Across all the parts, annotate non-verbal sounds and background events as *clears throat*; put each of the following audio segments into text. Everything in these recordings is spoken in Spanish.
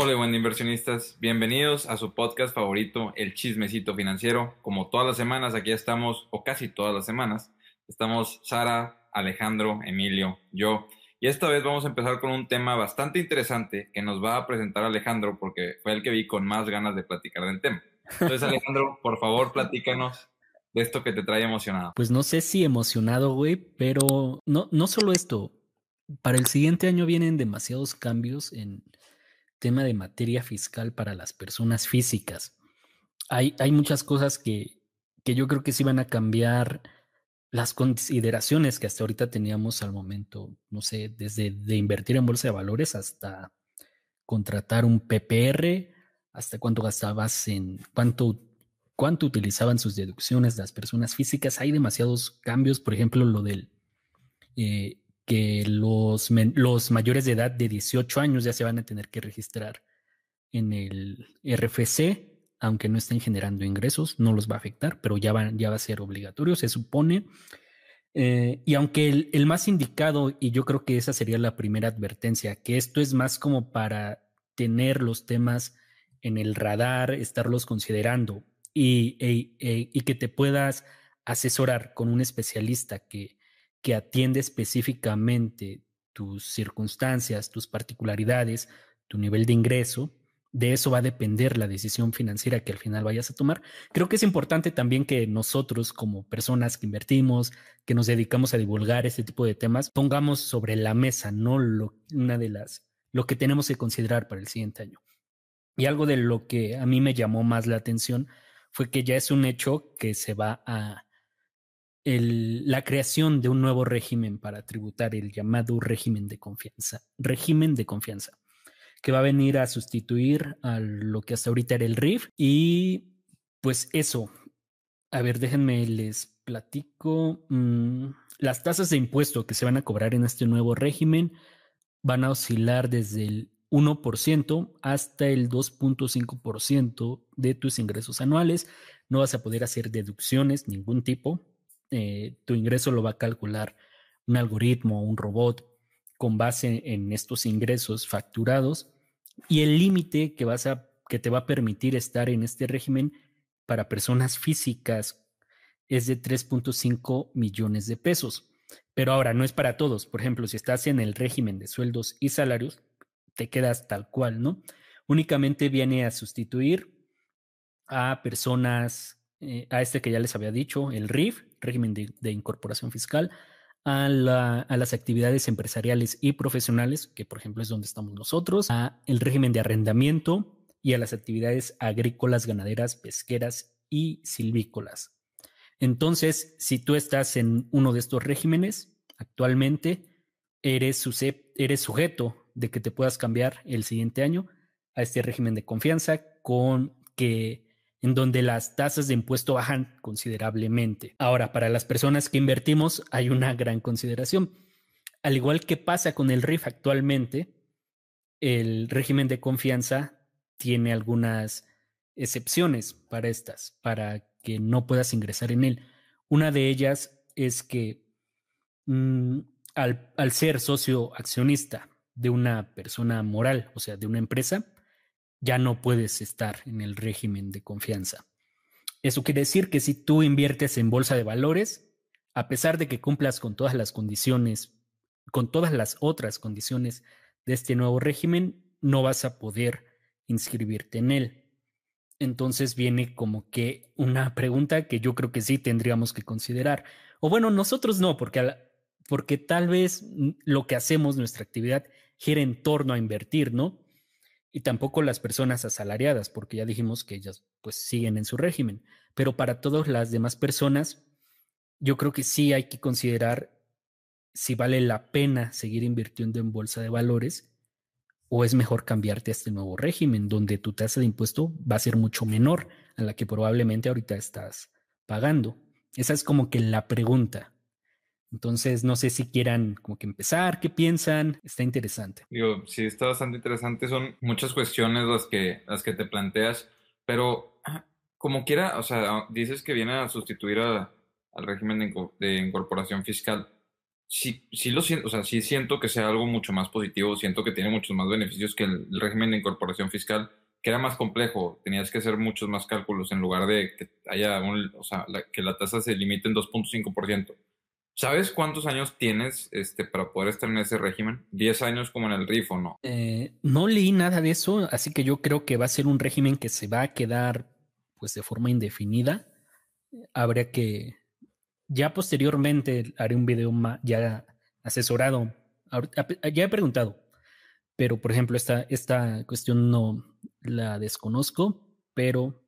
Hola, buen inversionistas. Bienvenidos a su podcast favorito, El Chismecito Financiero. Como todas las semanas, aquí estamos, o casi todas las semanas, estamos Sara, Alejandro, Emilio, yo. Y esta vez vamos a empezar con un tema bastante interesante que nos va a presentar Alejandro porque fue el que vi con más ganas de platicar del tema. Entonces, Alejandro, *laughs* por favor, platícanos de esto que te trae emocionado. Pues no sé si emocionado, güey, pero no, no solo esto. Para el siguiente año vienen demasiados cambios en tema de materia fiscal para las personas físicas. Hay, hay muchas cosas que, que yo creo que sí van a cambiar las consideraciones que hasta ahorita teníamos al momento, no sé, desde de invertir en bolsa de valores hasta contratar un PPR, hasta cuánto gastabas en cuánto cuánto utilizaban sus deducciones las personas físicas. Hay demasiados cambios, por ejemplo, lo del eh, que los, los mayores de edad de 18 años ya se van a tener que registrar en el RFC, aunque no estén generando ingresos, no los va a afectar, pero ya va, ya va a ser obligatorio, se supone. Eh, y aunque el, el, más indicado, y yo creo que esa sería la primera advertencia, que esto es más como para tener los temas en el radar, estarlos considerando y, e, e, y que te puedas asesorar con un especialista que, que atiende específicamente tus circunstancias, tus particularidades, tu nivel de ingreso, de eso va a depender la decisión financiera que al final vayas a tomar. Creo que es importante también que nosotros como personas que invertimos, que nos dedicamos a divulgar este tipo de temas, pongamos sobre la mesa, no lo, una de las, lo que tenemos que considerar para el siguiente año. Y algo de lo que a mí me llamó más la atención fue que ya es un hecho que se va a la creación de un nuevo régimen para tributar, el llamado régimen de confianza, régimen de confianza, que va a venir a sustituir a lo que hasta ahorita era el RIF. Y pues eso, a ver, déjenme les platico. Mm, las tasas de impuesto que se van a cobrar en este nuevo régimen van a oscilar desde el 1% hasta el 2.5% de tus ingresos anuales. No vas a poder hacer deducciones, ningún tipo. Eh, tu ingreso lo va a calcular un algoritmo o un robot con base en estos ingresos facturados y el límite que vas a que te va a permitir estar en este régimen para personas físicas es de 3.5 millones de pesos. Pero ahora no es para todos. Por ejemplo, si estás en el régimen de sueldos y salarios, te quedas tal cual, ¿no? Únicamente viene a sustituir a personas eh, a este que ya les había dicho, el RIF, régimen de, incorporación fiscal, a, las actividades empresariales y profesionales, que por ejemplo es donde estamos nosotros, a el régimen de arrendamiento y a las actividades agrícolas, ganaderas, pesqueras y silvícolas. Entonces, si tú estás en uno de estos regímenes, actualmente eres, eres sujeto de que te puedas cambiar el siguiente año a este régimen de confianza con que en donde las tasas de impuesto bajan considerablemente. Ahora, para las personas que invertimos hay una gran consideración. Al igual que pasa con el RIF actualmente, el régimen de confianza tiene algunas excepciones para estas, para que no puedas ingresar en él. Una de ellas es que mm, al, al ser socio accionista de una persona moral, o sea, de una empresa, ya no puedes estar en el régimen de confianza. Eso quiere decir que si tú inviertes en bolsa de valores, a pesar de que cumplas con todas las condiciones, con todas las otras condiciones de este nuevo régimen, no vas a poder inscribirte en él. Entonces viene como que una pregunta que yo creo que sí tendríamos que considerar. O bueno, nosotros no, porque, porque tal vez lo que hacemos, nuestra actividad, gira en torno a invertir, ¿no? Y tampoco las personas asalariadas, porque ya dijimos que ellas pues siguen en su régimen. Pero para todas las demás personas, yo creo que sí hay que considerar si vale la pena seguir invirtiendo en bolsa de valores o es mejor cambiarte a este nuevo régimen donde tu tasa de impuesto va a ser mucho menor a la que probablemente ahorita estás pagando. Esa es como que la pregunta. Entonces, no sé si quieran como que empezar, qué piensan, está interesante. Digo, sí, está bastante interesante, son muchas cuestiones las que, las que te planteas, pero *clears throat* como quiera, o sea, dices que viene a sustituir al régimen de, incorporación fiscal, sí, sí lo siento, o sea, sí siento que sea algo mucho más positivo, siento que tiene muchos más beneficios que el, régimen de incorporación fiscal, que era más complejo, tenías que hacer muchos más cálculos en lugar de que haya o sea, que la tasa se limite en 2.5%. ¿Sabes cuántos años tienes este, para poder estar en ese régimen? ¿10 años como en el RIF o no? Eh, no leí nada de eso, así que yo creo que va a ser un régimen que se va a quedar pues de forma indefinida. Habría que, ya posteriormente haré un video más, ya asesorado. Ya he preguntado, pero por ejemplo, esta, esta cuestión no la desconozco, pero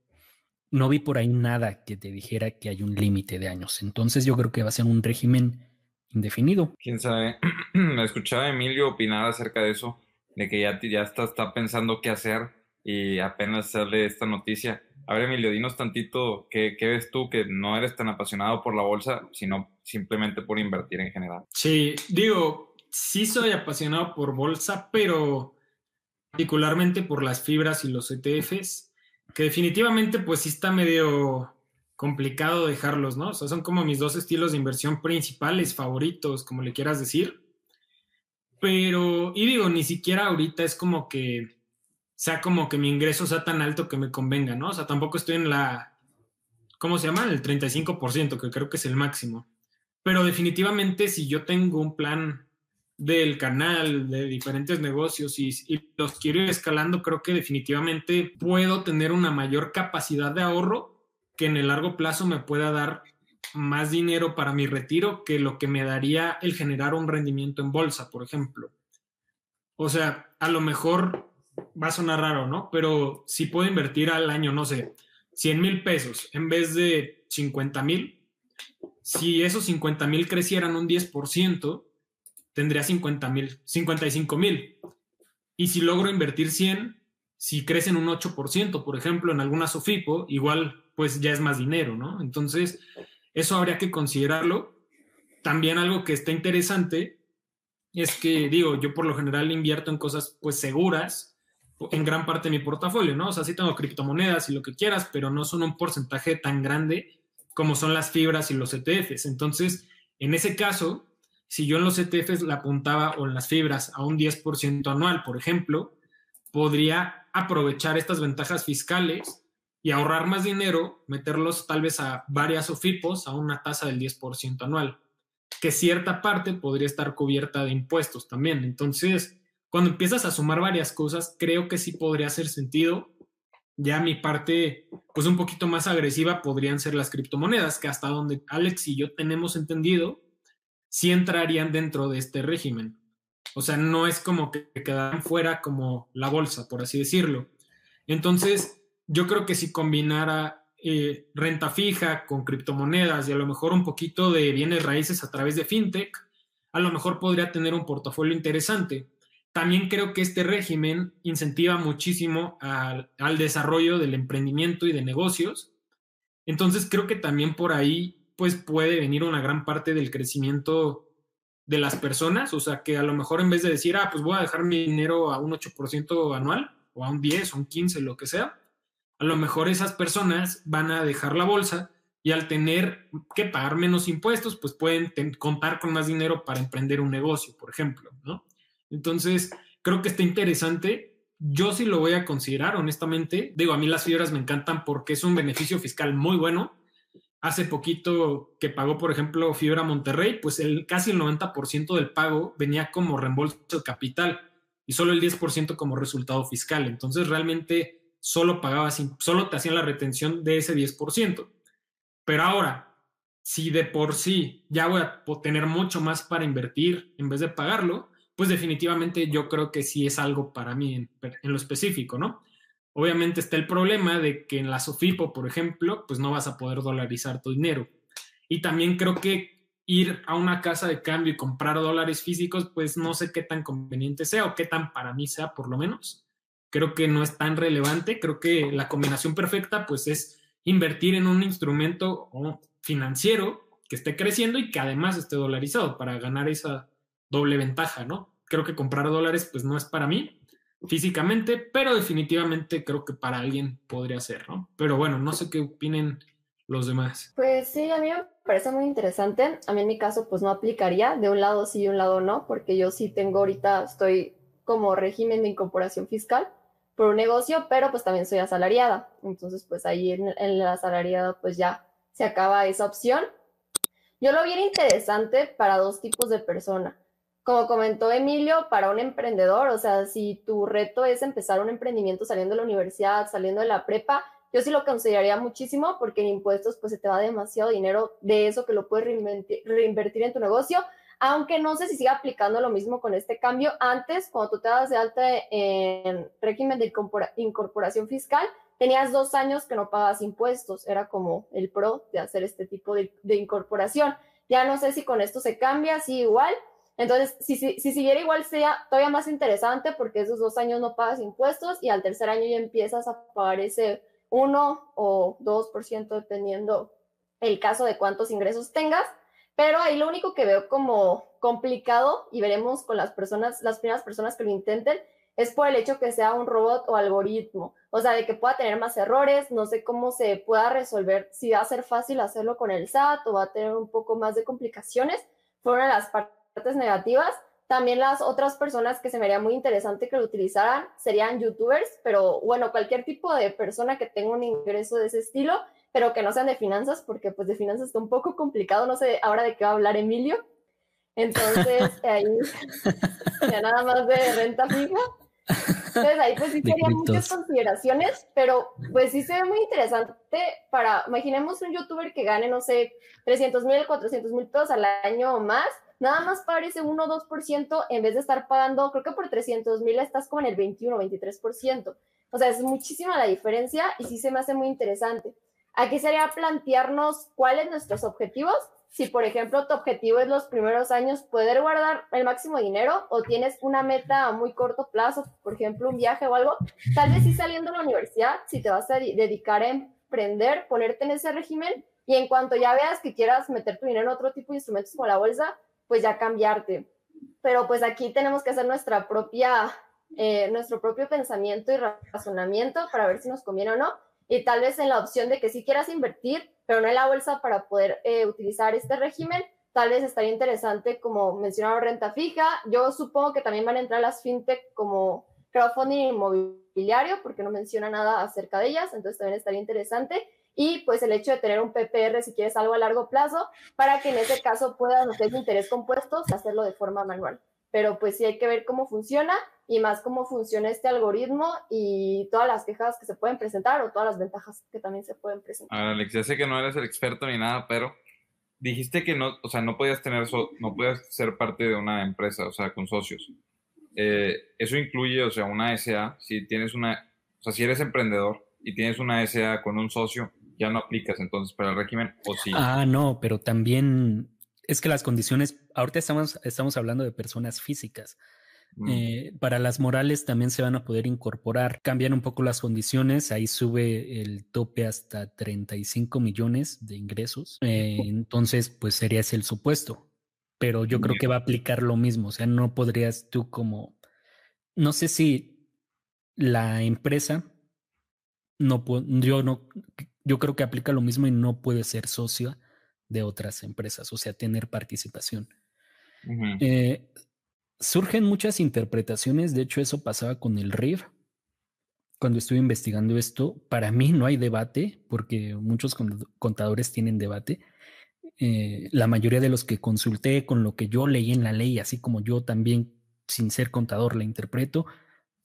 no vi por ahí nada que te dijera que hay un límite de años. Entonces yo creo que va a ser un régimen indefinido. Quién sabe. *clears throat* Me escuchaba Emilio opinar acerca de eso, de que ya, ya está, está pensando qué hacer y apenas sale esta noticia a ver, Emilio, dinos tantito qué, ves tú que no eres tan apasionado por la bolsa, sino simplemente por invertir en general. Sí, digo, sí soy apasionado por bolsa, pero particularmente por las fibras y los ETFs, que definitivamente pues sí está medio complicado dejarlos, ¿no? O sea, son como mis dos estilos de inversión principales, favoritos, como le quieras decir. Pero, y digo, ni siquiera ahorita es como que sea como que mi ingreso sea tan alto que me convenga, ¿no? O sea, tampoco estoy en la, ¿cómo se llama? El 35%, que creo que es el máximo. Pero definitivamente si yo tengo un plan del canal, de diferentes negocios y, los quiero ir escalando, creo que definitivamente puedo tener una mayor capacidad de ahorro que en el largo plazo me pueda dar más dinero para mi retiro que lo que me daría el generar un rendimiento en bolsa, por ejemplo. O sea, a lo mejor va a sonar raro, ¿no? Pero si puedo invertir al año, no sé, 100 mil pesos en vez de 50 mil, si esos 50 mil crecieran un 10%, tendría 50 mil, 55 mil. Y si logro invertir 100, si crecen un 8%, por ejemplo, en alguna SOFIPO, igual pues ya es más dinero, ¿no? Entonces, eso habría que considerarlo. También algo que está interesante es que, digo, yo por lo general invierto en cosas pues seguras, en gran parte de mi portafolio, ¿no? O sea, sí tengo criptomonedas y lo que quieras, pero no son un porcentaje tan grande como son las fibras y los ETFs. Entonces, en ese caso, si yo en los ETFs la apuntaba o en las fibras a un 10% anual, por ejemplo, podría aprovechar estas ventajas fiscales y ahorrar más dinero, meterlos tal vez a varias OFIPOS a una tasa del 10% anual, que cierta parte podría estar cubierta de impuestos también. Entonces, cuando empiezas a sumar varias cosas, creo que sí podría hacer sentido. Ya mi parte, pues un poquito más agresiva podrían ser las criptomonedas, que hasta donde Alex y yo tenemos entendido, sí entrarían dentro de este régimen. O sea, no es como que quedaran fuera como la bolsa, por así decirlo. Entonces, yo creo que si combinara eh, renta fija con criptomonedas y a lo mejor un poquito de bienes raíces a través de fintech, a lo mejor podría tener un portafolio interesante. También creo que este régimen incentiva muchísimo al, desarrollo del emprendimiento y de negocios. Entonces creo que también por ahí pues puede venir una gran parte del crecimiento de las personas, o sea que a lo mejor en vez de decir, ah, pues voy a dejar mi dinero a un 8% anual o a un 10 o un 15, lo que sea, a lo mejor esas personas van a dejar la bolsa y al tener que pagar menos impuestos, pues pueden contar con más dinero para emprender un negocio, por ejemplo, ¿no? Entonces, creo que está interesante. Yo sí lo voy a considerar, honestamente. Digo, a mí las fibras me encantan porque es un beneficio fiscal muy bueno. Hace poquito que pagó, por ejemplo, Fibra Monterrey, pues el, casi el 90% del pago venía como reembolso de capital y solo el 10% como resultado fiscal. Entonces, realmente solo pagabas, solo te hacían la retención de ese 10%. Pero ahora, si de por sí ya voy a tener mucho más para invertir en vez de pagarlo, pues definitivamente yo creo que sí es algo para mí en, lo específico, ¿no? Obviamente está el problema de que en la SOFIPO, por ejemplo, pues no vas a poder dolarizar tu dinero. Y también creo que ir a una casa de cambio y comprar dólares físicos, pues no sé qué tan conveniente sea o qué tan para mí sea, por lo menos. Creo que no es tan relevante. Creo que la combinación perfecta, pues es invertir en un instrumento financiero que esté creciendo y que además esté dolarizado para ganar esa doble ventaja, ¿no? creo que comprar dólares pues no es para mí físicamente, pero definitivamente creo que para alguien podría ser, ¿no? Pero bueno, no sé qué opinen los demás? Pues sí, a mí me parece muy interesante. A mí en mi caso pues no aplicaría, de un lado sí y un lado no, porque yo sí tengo ahorita, estoy como régimen de incorporación fiscal por un negocio, pero pues también soy asalariada. Entonces pues ahí en, en la asalariada pues ya se acaba esa opción. Yo lo vi interesante para dos tipos de persona. Como comentó Emilio, para un emprendedor, o sea, si tu reto es empezar un emprendimiento saliendo de la universidad, saliendo de la prepa, yo sí lo consideraría muchísimo porque en impuestos pues se te va demasiado dinero de eso que lo puedes reinvertir en tu negocio, aunque no sé si sigue aplicando lo mismo con este cambio. Antes, cuando tú te das de alta en régimen de incorporación fiscal, tenías dos años que no pagabas impuestos, era como el pro de hacer este tipo de, de incorporación. Ya no sé si con esto se cambia, sí igual, entonces, si, si, si, siguiera igual sería todavía más interesante porque esos dos años no pagas impuestos y al tercer año ya empiezas a pagar ese 1 o 2% dependiendo el caso de cuántos ingresos tengas. Pero ahí lo único que veo como complicado y veremos con las personas, las primeras personas que lo intenten, es por el hecho que sea un robot o algoritmo. O sea, de que pueda tener más errores, no sé cómo se pueda resolver, si va a ser fácil hacerlo con el SAT o va a tener un poco más de complicaciones. Fue una de las partes negativas. También las otras personas que se me haría muy interesante que lo utilizaran serían youtubers, pero bueno, cualquier tipo de persona que tenga un ingreso de ese estilo, pero que no sean de finanzas, porque pues de finanzas está un poco complicado, no sé ahora de qué va a hablar Emilio. Entonces, *laughs* ahí ya nada más de renta fija. Entonces ahí pues sí serían muchas consideraciones, pero pues sí se ve muy interesante para, imaginemos un youtuber que gane, no sé, 300 mil, 400 mil pesos al año o más, nada más pagar ese 1 o 2% en vez de estar pagando, creo que por 300 mil estás como en el 21 o 23%. O sea, es muchísima la diferencia y sí se me hace muy interesante. Aquí sería plantearnos cuáles nuestros objetivos. Si, por ejemplo, tu objetivo es los primeros años poder guardar el máximo dinero o tienes una meta a muy corto plazo, por ejemplo, un viaje o algo, tal vez si saliendo de la universidad, si te vas a dedicar a emprender, ponerte en ese régimen y en cuanto ya veas que quieras meter tu dinero en otro tipo de instrumentos como la bolsa, pues ya cambiarte. Pero pues aquí tenemos que hacer nuestra propia, eh, nuestro propio pensamiento y razonamiento para ver si nos conviene o no. Y tal vez en la opción de que si quieras invertir, pero no en la bolsa para poder eh, utilizar este régimen, tal vez estaría interesante, como mencionaba, renta fija. Yo supongo que también van a entrar las fintech como crowdfunding inmobiliario, porque no menciona nada acerca de ellas, entonces también estaría interesante y pues el hecho de tener un PPR si quieres algo a largo plazo para que en ese caso puedas hacer interés compuestos hacerlo de forma manual. Pero pues sí hay que ver cómo funciona y más cómo funciona este algoritmo y todas las quejas que se pueden presentar o todas las ventajas que también se pueden presentar. Ahora, Alex, ya sé que no eres el experto ni nada, pero dijiste que no, o sea, no podías tener, no podías ser parte de una empresa, o sea, con socios. Eh, eso incluye, o sea, una SA, si tienes una, o sea, si eres emprendedor y tienes una SA con un socio, ya no aplicas entonces para el régimen o sí. Ah, no, pero también es que las condiciones, ahorita estamos, estamos hablando de personas físicas. Mm. Eh, para las morales también se van a poder incorporar, cambian un poco las condiciones, ahí sube el tope hasta 35 millones de ingresos, eh, entonces pues sería ese el supuesto, pero yo creo que va a aplicar lo mismo, o sea, no podrías tú como, no sé si la empresa, no, yo no, yo creo que aplica lo mismo y no puede ser socio de otras empresas, o sea, tener participación. Eh, surgen muchas interpretaciones, de hecho eso pasaba con el RIF. Cuando estuve investigando esto, para mí no hay debate, porque muchos contadores tienen debate. Eh, la mayoría de los que consulté con lo que yo leí en la ley, así como yo también, sin ser contador, la interpreto,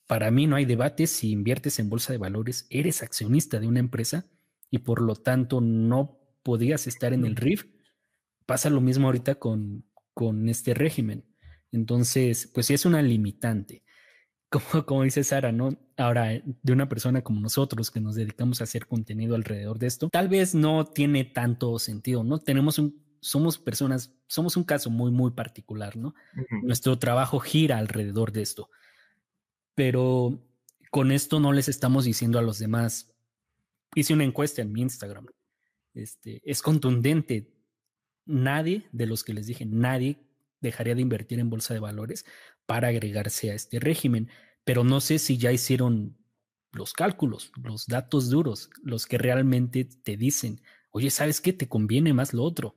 para mí no hay debate. Si inviertes en bolsa de valores, eres accionista de una empresa, y por lo tanto no podías estar en el RIF. Pasa lo mismo ahorita con, con este régimen. Entonces, pues sí es una limitante. *laughs* Como, como dice Sara, ¿no? Ahora, de una persona como nosotros que nos dedicamos a hacer contenido alrededor de esto, tal vez no tiene tanto sentido, ¿no? Tenemos un, somos personas, somos un caso muy, muy particular, ¿no? Nuestro trabajo gira alrededor de esto. Pero con esto no les estamos diciendo a los demás, hice una encuesta en mi Instagram. Este, es contundente. Nadie de los que les dije, nadie dejaría de invertir en bolsa de valores para agregarse a este régimen. Pero no sé si ya hicieron los cálculos, los datos duros, los que realmente te dicen, oye, ¿sabes qué? Te conviene más lo otro.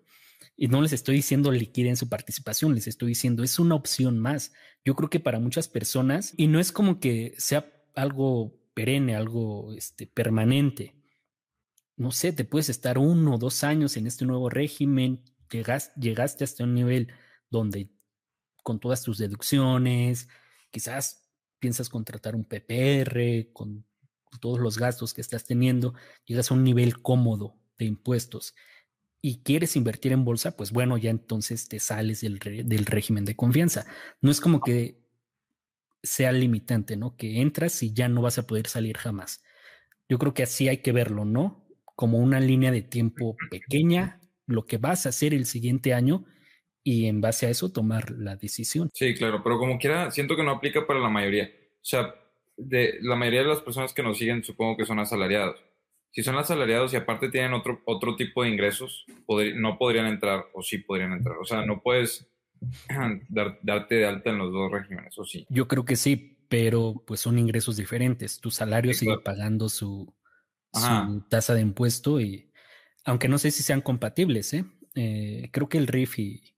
Y no les estoy diciendo liquiden su participación, les estoy diciendo es una opción más. Yo creo que para muchas personas, y no es como que sea algo perenne, algo este, permanente. No sé, te puedes estar uno o dos años en este nuevo régimen, llegas, llegaste hasta un nivel donde con todas tus deducciones, quizás piensas contratar un PPR, con todos los gastos que estás teniendo, llegas a un nivel cómodo de impuestos y quieres invertir en bolsa, pues bueno, ya entonces te sales del, del régimen de confianza. No es como que sea limitante, ¿no? Que entras y ya no vas a poder salir jamás. Yo creo que así hay que verlo, ¿no? Como una línea de tiempo pequeña, lo que vas a hacer el siguiente año y en base a eso tomar la decisión. Sí, claro, pero como quiera, siento que no aplica para la mayoría. O sea, de la mayoría de las personas que nos siguen supongo que son asalariados si son asalariados y aparte tienen otro, otro tipo de ingresos, no podrían entrar o sí podrían entrar. O sea, no puedes *clears throat* darte de alta en los dos regímenes, o sí. Yo creo que sí, pero pues son ingresos diferentes. Tu salario sigue pagando su, tasa de impuesto y aunque no sé si sean compatibles, ¿eh? eh creo que el RIF y...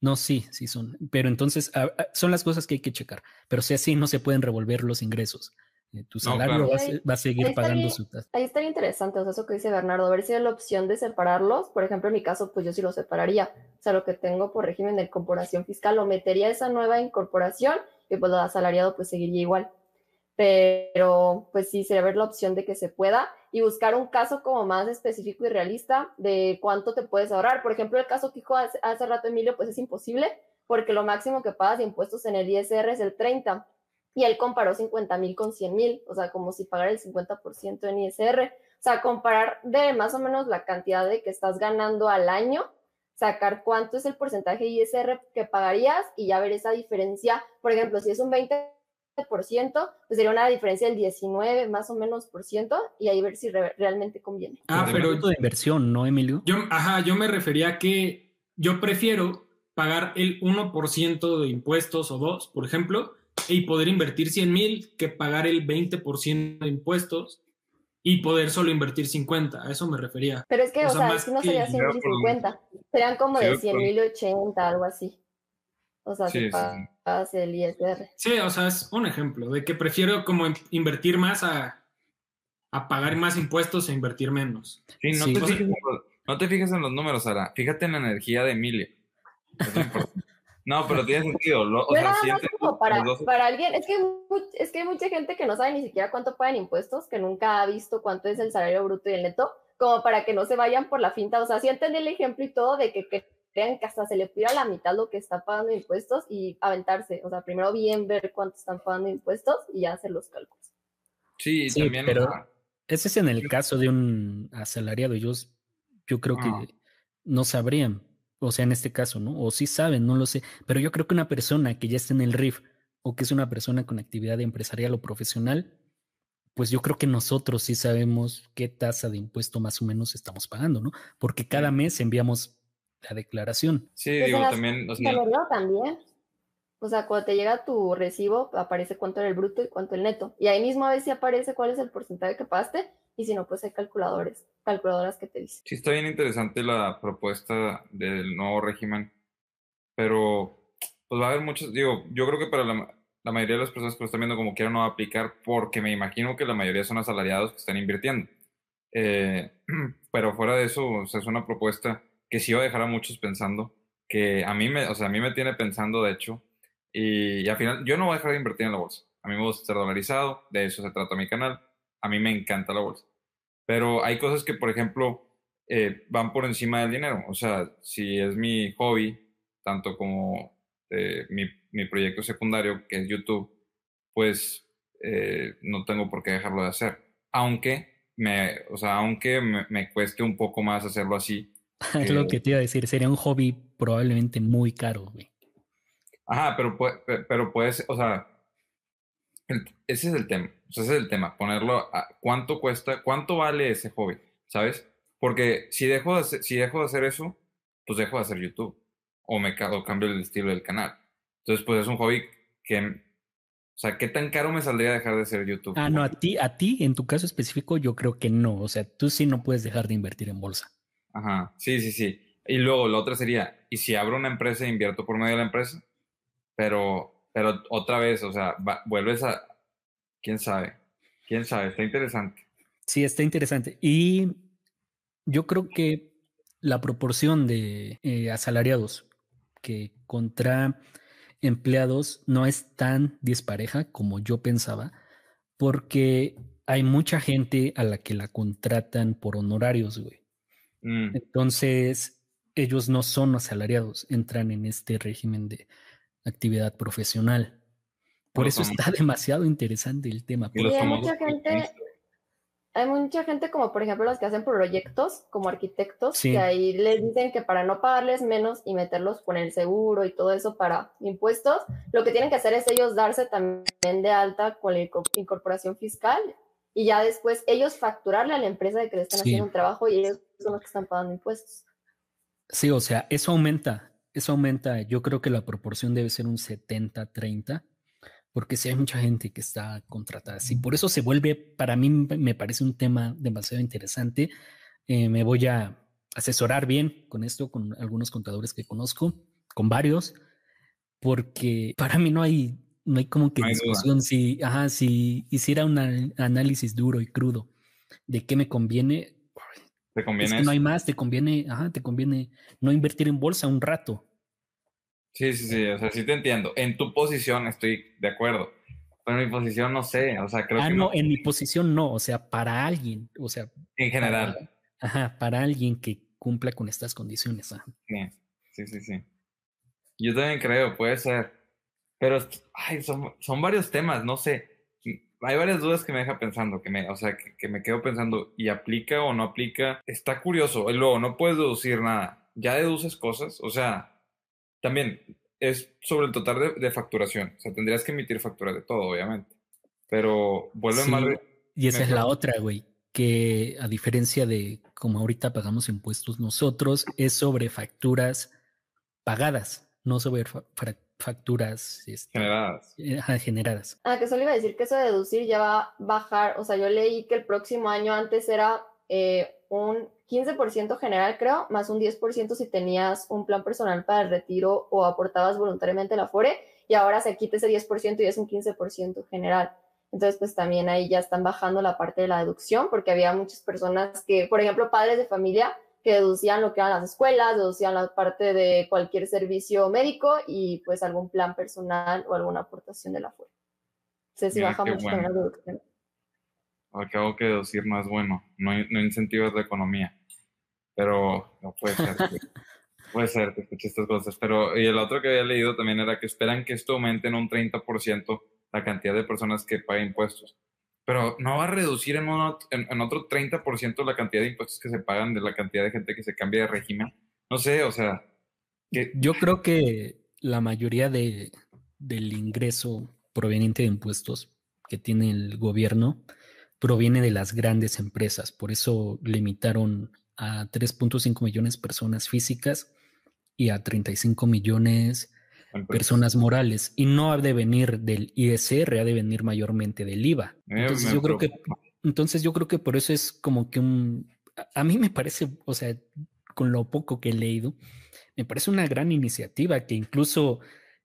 No, sí, sí son. Pero entonces son las cosas que hay que checar. Pero si así no se pueden revolver los ingresos. Eh, tu salario va, a, seguir pagando su tasa. Ahí estaría interesante, o sea, eso que dice Bernardo, a ver si hay la opción de separarlos. Por ejemplo, en mi caso, pues yo sí lo separaría. O sea, lo que tengo por régimen de incorporación fiscal, lo metería esa nueva incorporación y pues lo asalariado pues seguiría igual. Pero pues sí, sería ver la opción de que se pueda y buscar un caso como más específico y realista de cuánto te puedes ahorrar. Por ejemplo, el caso que dijo hace, hace rato Emilio, pues es imposible porque lo máximo que pagas de impuestos en el ISR es el 30 y él comparó 50 mil con 100 mil, o sea, como si pagara el 50% en ISR. O sea, comparar de más o menos la cantidad de que estás ganando al año, sacar cuánto es el porcentaje de ISR que pagarías y ya ver esa diferencia. Por ejemplo, si es un 20%, pues sería una diferencia del 19 más o menos por ciento y ahí ver si realmente conviene. Ah, pero de inversión, ¿no, Emilio? Yo, ajá, yo me refería a que yo prefiero pagar el 1% de impuestos o 2, por ejemplo, y poder invertir 100 mil que pagar el 20% de impuestos y poder solo invertir 50. A eso me refería. Pero es que, o, sea, no sería 100 mil 50. Serían como de 100 mil 80, algo así. O sea, si pagas el ISR. Sí, o sea, es un ejemplo de que prefiero como invertir más a, a pagar más impuestos e invertir menos. Sí, no, Te, fijes, no te fijes en los números, Sara. Fíjate en la energía de Emilio. *laughs* No, pero tiene sentido. o sea, como para, para, alguien, es que, es que hay mucha gente que no sabe ni siquiera cuánto pagan impuestos, que nunca ha visto cuánto es el salario bruto y el neto, como para que no se vayan por la finta. O sea, sí entendí el ejemplo y todo de que, crean que hasta se le pida la mitad lo que está pagando impuestos y aventarse. O sea, primero bien ver cuánto están pagando impuestos y ya hacer los cálculos. Sí, también. Pero ese es en el caso de un asalariado. Ellos, yo creo que ah. no sabrían o sea, en este caso, ¿no? O sí saben, no lo sé. Pero yo creo que una persona que ya está en el RIF o que es una persona con actividad empresarial o profesional, pues yo creo que nosotros sí sabemos qué tasa de impuesto más o menos estamos pagando, ¿no? Porque cada mes enviamos la declaración. Sí, digo, también. O sea, también. O sea, cuando te llega tu recibo, aparece cuánto era el bruto y cuánto el neto. Y ahí mismo a veces aparece cuál es el porcentaje que pagaste y si no, pues hay calculadores, calculadoras que te dicen. Sí, está bien interesante la propuesta del nuevo régimen, pero pues va a haber muchos, digo, yo creo que para la, mayoría de las personas que lo están viendo como quiera no va a aplicar porque me imagino que la mayoría son asalariados que están invirtiendo. Eh, *clears throat* pero fuera de eso, es una propuesta que sí va a dejar a muchos pensando, que a mí me, o sea, a mí me tiene pensando, de hecho, y, y al final yo no voy a dejar de invertir en la bolsa. A mí me gusta estar dolarizado, de eso se trata mi canal a mí me encanta la bolsa. Pero hay cosas que, por ejemplo, eh, van por encima del dinero. O sea, si es mi hobby, tanto como eh, mi, proyecto secundario, que es YouTube, pues eh, no tengo por qué dejarlo de hacer. Aunque me, o sea, aunque me, cueste un poco más hacerlo así. *laughs* es lo que te iba a decir, sería un hobby probablemente muy caro, güey. Ajá, pero, pero puedes, o sea, ese es el tema. ese es el tema. Ponerlo a cuánto cuesta, cuánto vale ese hobby, ¿sabes? Porque si dejo de hacer, si dejo de hacer eso, pues dejo de hacer YouTube. O me o cambio el estilo del canal. Entonces, pues es un hobby que. O sea, ¿qué tan caro me saldría dejar de hacer YouTube? Ah, no, a ti, a ti, en tu caso específico, yo creo que no. O sea, tú sí no puedes dejar de invertir en bolsa. Ajá, sí, sí, sí. Y luego la otra sería, ¿y si abro una empresa e invierto por medio de la empresa? Pero, pero otra vez, o sea, vuelves a, quién sabe, quién sabe, está interesante. Sí, está interesante. Y yo creo que la proporción de eh, asalariados que contra empleados no es tan dispareja como yo pensaba, porque hay mucha gente a la que la contratan por honorarios, güey. Mm. Entonces, ellos no son asalariados, entran en este régimen de actividad profesional. Por eso está *laughs* demasiado interesante el tema. Y hay mucha gente, hay mucha gente como por ejemplo los que hacen proyectos como arquitectos, que ahí les dicen que para no pagarles menos y meterlos con el seguro y todo eso para impuestos, lo que tienen que hacer es ellos darse también de alta con la incorporación fiscal y ya después ellos facturarle a la empresa de que le están haciendo un trabajo y ellos son los que están pagando impuestos. Sí, o sea, eso aumenta, eso aumenta, yo creo que la proporción debe ser un 70-30 porque si hay mucha gente que está contratada. Y por eso se vuelve, para mí me parece un tema demasiado interesante. Eh, me voy a asesorar bien con esto, con algunos contadores que conozco, con varios, porque para mí no hay, no hay como que discusión si, ajá, si hiciera un análisis duro y crudo de qué me conviene. ¿Te conviene? no hay más, te conviene, ajá, te conviene no invertir en bolsa un rato Sí, sí, sí, o sea, sí te entiendo. En tu posición estoy de acuerdo, pero en mi posición no sé, o sea, creo ah, que no, en mi posición no, o sea, para alguien, o sea. En general. ajá, para alguien que cumpla con estas condiciones. Sí, sí, sí, sí. Yo también creo, puede ser. Pero, ay, son, son varios temas, no sé. Hay varias dudas que me deja pensando, que me, o sea, que, que me quedo pensando, ¿y aplica o no aplica? Está curioso. Y luego, no puedes deducir nada. Ya deduces cosas, o sea, también es sobre el total de, facturación. O sea, tendrías que emitir facturas de todo, obviamente. Pero vuelve sí, Y esa es la otra, güey. Que a diferencia de como ahorita pagamos impuestos nosotros, es sobre facturas pagadas, no sobre facturas este, generadas. Eh, generadas. Ah, que solo iba a decir que eso de deducir ya va a bajar. O sea, yo leí que el próximo año antes era eh, un 15% general, creo, más un 10% si tenías un plan personal para el retiro o aportabas voluntariamente la FORE, y ahora se quita ese 10% y es un 15% general. Entonces, pues también ahí ya están bajando la parte de la deducción, porque había muchas personas que, por ejemplo, padres de familia, que deducían lo que eran las escuelas, deducían la parte de cualquier servicio médico y pues algún plan personal o alguna aportación de la FORE. Entonces, sí baja mucho la deducción acabo que deducir no es bueno, no, no incentivas la economía. Pero no puede ser. *laughs* puede ser que escuché estas cosas. Pero, y el otro que había leído también era que esperan que esto aumente en un 30% la cantidad de personas que paguen impuestos. Pero no va a reducir en, uno, en, otro 30% la cantidad de impuestos que se pagan de la cantidad de gente que se cambia de régimen. No sé, o sea. Yo creo que la mayoría de, del ingreso proveniente de impuestos que tiene el gobierno proviene de las grandes empresas. Por eso limitaron a 3.5 millones de personas físicas y a 35 millones personas morales. Y no ha de venir del ISR, ha de venir mayormente del IVA. Entonces yo creo que entonces yo creo que por eso es como que un a mí me parece, o sea, con lo poco que he leído, me parece una gran iniciativa que incluso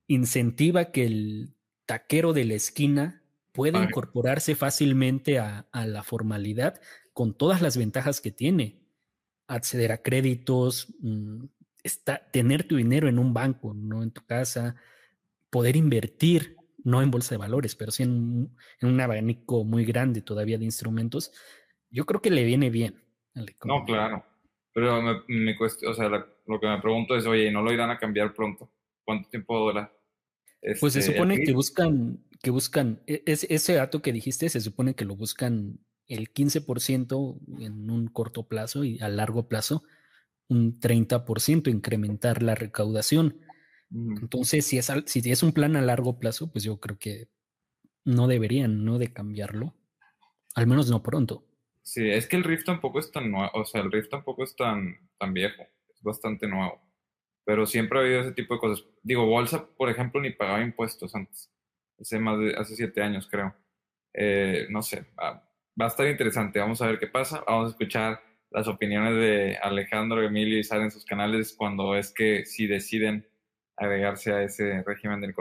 incentiva que el taquero de la esquina puede incorporarse fácilmente a, la formalidad con todas las ventajas que tiene. Acceder a créditos, mm, tener tu dinero en un banco, no en tu casa, poder invertir, no en bolsa de valores, pero sí en, un abanico muy grande todavía de instrumentos, yo creo que le viene bien. No, claro. Pero me, o sea, lo que me pregunto es, oye, ¿no lo irán a cambiar pronto? ¿Cuánto tiempo dura? pues se este, supone que buscan que buscan, e, ese dato que dijiste, se supone que lo buscan el 15% en un corto plazo y a largo plazo un 30% incrementar la recaudación. Entonces, si es, si es un plan a largo plazo, pues yo creo que no deberían, ¿no? De cambiarlo. Al menos no pronto. Sí, es que el Rift tampoco es tan nuevo, o sea, el Rift tampoco es tan, tan viejo, es bastante nuevo. Pero siempre ha habido ese tipo de cosas. Digo, Bolsa, por ejemplo, ni pagaba impuestos antes hace más de, hace siete años creo. Eh, no sé, va, a estar interesante, vamos a ver qué pasa, vamos a escuchar las opiniones de Alejandro, Emilio y Sara en sus canales cuando es que si deciden agregarse a ese régimen de,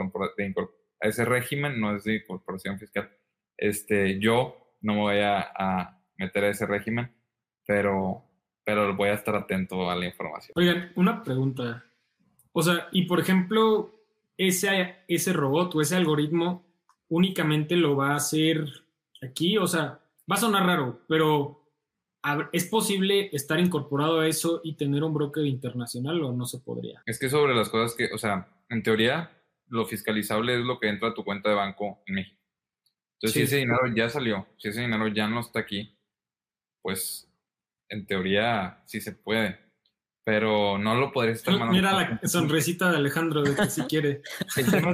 no es de incorporación fiscal. Este, yo no me voy a, a meter a ese régimen, pero, pero voy a estar atento a la información. Oigan, una pregunta. O sea, y por ejemplo, ese, ese robot o ese algoritmo únicamente lo va a hacer aquí, o sea, va a sonar raro, pero ¿es posible estar incorporado a eso y tener un broker internacional o no se podría? Es que sobre las cosas que, o sea, en teoría, lo fiscalizable es lo que entra a tu cuenta de banco en México. Entonces, si ese dinero ya salió, si ese dinero ya no está aquí, pues en teoría sí se puede. Pero no lo podrías estar mandando. Mira la sonrisita de Alejandro de que si quiere. *laughs* el, tema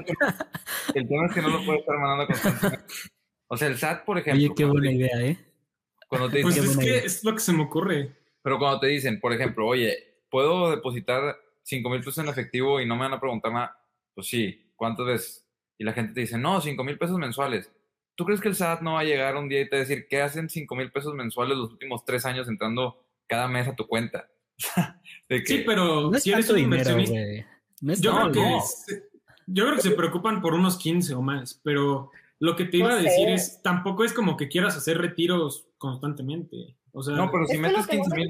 es que, no lo puedes estar mandando constantemente. *laughs* *laughs* O sea, el SAT, por ejemplo. Oye, qué buena idea, ¿eh? Cuando te pues dicen, pues es que es lo que se me ocurre. Pero cuando te dicen, por ejemplo, oye, ¿puedo depositar 5 mil pesos en efectivo y no me van a preguntar nada? Pues sí, ¿cuántas veces? Y la gente te dice, no, 5 mil pesos mensuales. ¿Tú crees que el SAT no va a llegar un día y te va a decir, ¿qué hacen 5 mil pesos mensuales los últimos tres años entrando cada mes a tu cuenta? *laughs* Sí, pero si eres un dinero, yo, creo que yo creo que se preocupan por unos 15 o más, pero lo que te iba a decir es, tampoco es como que quieras hacer retiros constantemente. O sea, no, pero si metes 15 mil...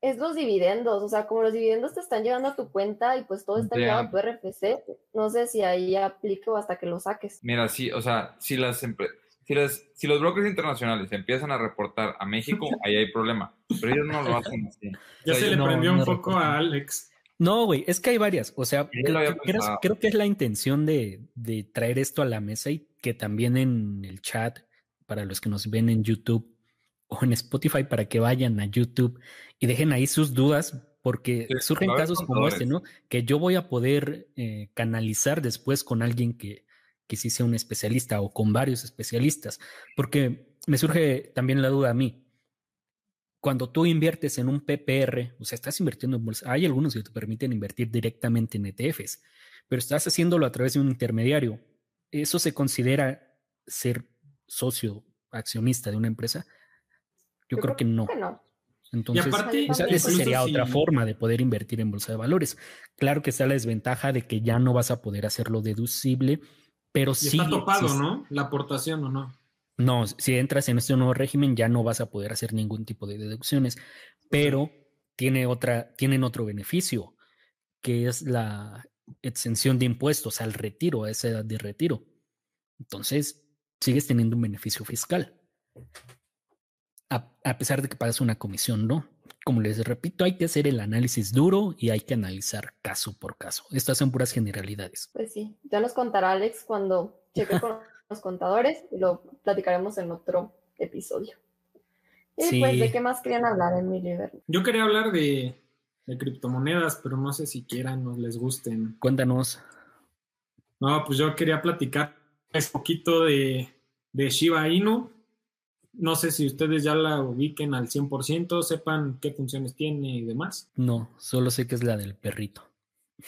Es los dividendos, o sea, como los dividendos te están llegando a tu cuenta y pues todo está llegando a tu RFC, no sé si ahí aplique o hasta que lo saques. Mira, sí, o sea, si las si, si los brokers internacionales empiezan a reportar a México, *laughs* ahí hay problema. Pero ellos no lo hacen así. Ya se le prendió un poco a Alex. No, güey, es que hay varias. O sea, creo, que es la intención de, de, traer esto a la mesa y que también en el chat, para los que nos ven en YouTube o en Spotify, para que vayan a YouTube y dejen ahí sus dudas, porque surgen casos como este, ¿no? Que yo voy a poder eh, canalizar después con alguien que, que sí sea un especialista o con varios especialistas, porque me surge también la duda a mí cuando tú inviertes en un PPR, o sea, estás invirtiendo en bolsa, hay algunos que te permiten invertir directamente en ETFs, pero estás haciéndolo a través de un intermediario. ¿Eso se considera ser socio accionista de una empresa? Yo, creo, que no. Entonces, esa, sería otra forma de poder invertir en bolsa de valores. Claro que está la desventaja de que ya no vas a poder hacerlo deducible, pero sí. Está topado, ¿no? La aportación o no. No, si entras en este nuevo régimen ya no vas a poder hacer ningún tipo de deducciones, pero tiene otra, tienen otro beneficio, que es la exención de impuestos al retiro, a esa edad de retiro. Entonces, sigues teniendo un beneficio fiscal. A, pesar de que pagas una comisión, ¿no? Como les repito, hay que hacer el análisis duro y hay que analizar caso por caso. Estas son puras generalidades. Pues sí, ya nos contará Alex cuando cheque con *laughs* los contadores y lo platicaremos en otro episodio. Y pues, ¿de qué más querían hablar, Emilio? Yo quería hablar de, criptomonedas, pero no sé si quieran o les gusten. Cuéntanos. No, pues yo quería platicar un poquito de, de Shiba Inu. No sé si ustedes ya la ubiquen al 100%, sepan qué funciones tiene y demás. No, solo sé que es la del perrito.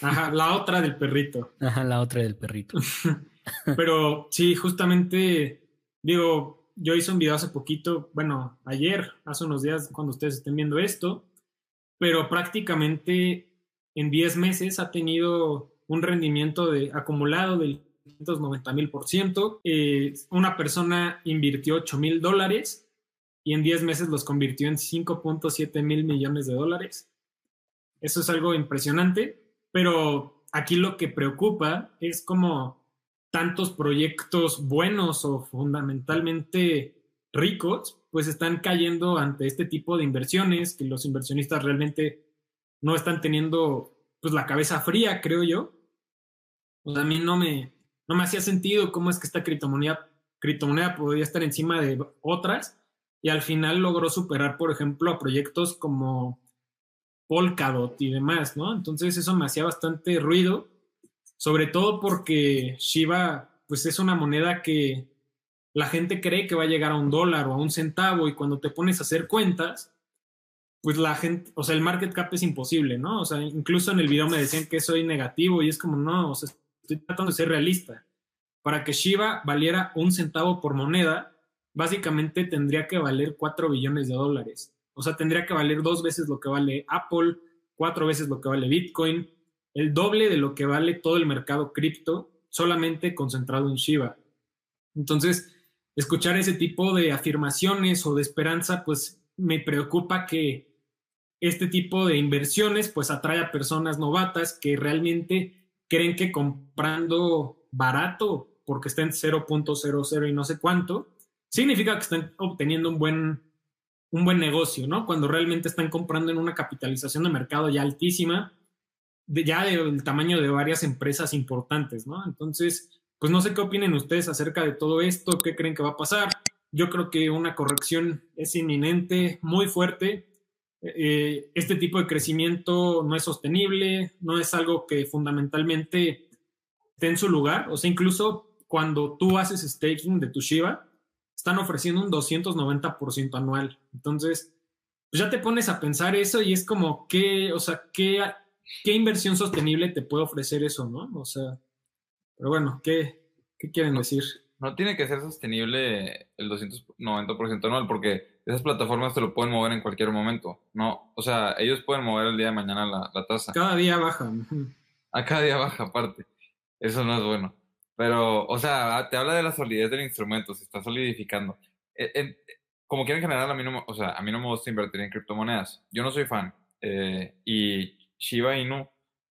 Ajá, la otra del perrito. *laughs* Ajá, la otra del perrito. *laughs* Pero sí, justamente, digo, yo hice un video hace poquito, bueno, ayer, hace unos días, cuando ustedes estén viendo esto, pero prácticamente en 10 meses ha tenido un rendimiento de, acumulado del 590 mil por ciento. Eh, una persona invirtió 8 mil dólares y en 10 meses los convirtió en 5.7 mil millones de dólares. Eso es algo impresionante, pero aquí lo que preocupa es como tantos proyectos buenos o fundamentalmente ricos, pues están cayendo ante este tipo de inversiones que los inversionistas realmente no están teniendo pues la cabeza fría, creo yo. Pues a mí no me, no me hacía sentido cómo es que esta criptomoneda, criptomoneda podría estar encima de otras y al final logró superar, por ejemplo, a proyectos como Polkadot y demás, ¿no? Entonces eso me hacía bastante ruido sobre todo porque Shiba pues es una moneda que la gente cree que va a llegar a un dólar o a un centavo y cuando te pones a hacer cuentas, pues la gente, o sea, el market cap es imposible, ¿no? O sea, incluso en el video me decían que soy negativo y es como, no, o sea, estoy tratando de ser realista. Para que Shiba valiera un centavo por moneda, básicamente tendría que valer 4 billones de dólares. O sea, tendría que valer dos veces lo que vale Apple, cuatro veces lo que vale Bitcoin, el doble de lo que vale todo el mercado cripto, solamente concentrado en Shiba. Entonces, escuchar ese tipo de afirmaciones o de esperanza, pues me preocupa que este tipo de inversiones pues atrae a personas novatas que realmente creen que comprando barato porque está en 0.00 y no sé cuánto, significa que están obteniendo un buen, un buen negocio, ¿no? Cuando realmente están comprando en una capitalización de mercado ya altísima, ya del tamaño de varias empresas importantes, ¿no? Entonces, pues no sé qué opinen ustedes acerca de todo esto, qué creen que va a pasar. Yo creo que una corrección es inminente, muy fuerte. Eh, este tipo de crecimiento no es sostenible, no es algo que fundamentalmente esté en su lugar. O sea, incluso cuando tú haces staking de tu Shiba, están ofreciendo un 290% anual. Entonces, pues ya te pones a pensar eso y es como, ¿qué, o sea, qué, qué inversión sostenible te puede ofrecer eso, no? O sea, pero bueno, ¿qué, qué quieren decir? No tiene que ser sostenible el 290% anual, porque esas plataformas te lo pueden mover en cualquier momento. No, o sea, ellos pueden mover el día de mañana la, la tasa. Cada día baja. A cada día baja, aparte. Eso no es bueno. Pero, o sea, te habla de la solidez del instrumento, se está solidificando. E, como quieren general, a mí no, o sea, a mí no me gusta invertir en criptomonedas. Yo no soy fan. Eh, y Shiba Inu, o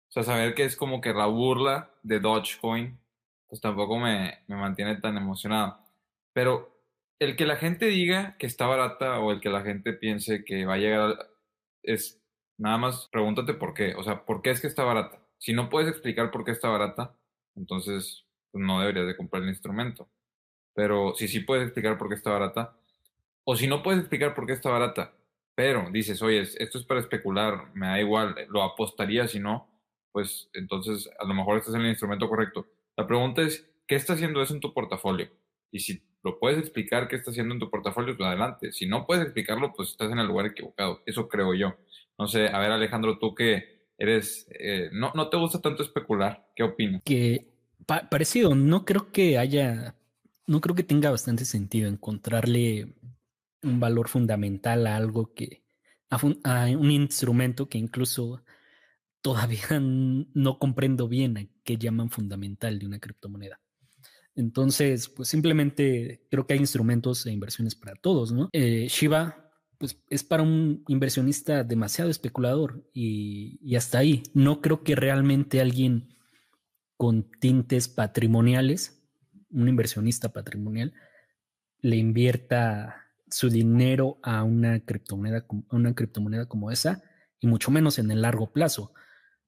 sea, saber que es como que la burla de Dogecoin, pues tampoco me, me mantiene tan emocionado. Pero el que la gente diga que está barata o el que la gente piense que va a llegar es nada más pregúntate por qué. O sea, ¿por qué es que está barata? Si no puedes explicar por qué está barata, entonces pues, no deberías de comprar el instrumento. Pero si sí puedes explicar por qué está barata, o si no puedes explicar por qué está barata, pero dices, oye, esto es para especular, me da igual, lo apostaría si no, pues entonces a lo mejor estás en el instrumento correcto. La pregunta es, ¿qué está haciendo eso en tu portafolio? Y si lo puedes explicar qué está haciendo en tu portafolio, pues adelante. Si no puedes explicarlo, pues estás en el lugar equivocado. Eso creo yo. No sé, a ver Alejandro, tú que eres, eh, no, no te gusta tanto especular, ¿qué opinas? Que parecido, no creo que haya, no creo que tenga bastante sentido encontrarle un valor fundamental a algo que, a un instrumento que incluso todavía *laughs* no comprendo bien a qué llaman fundamental de una criptomoneda. Entonces, pues simplemente creo que hay instrumentos e inversiones para todos, ¿no? Eh, Shiba, pues es para un inversionista demasiado especulador y, y, hasta ahí. No creo que realmente alguien con tintes patrimoniales, un inversionista patrimonial, le invierta su dinero a una criptomoneda, a una criptomoneda como esa, y mucho menos en el largo plazo.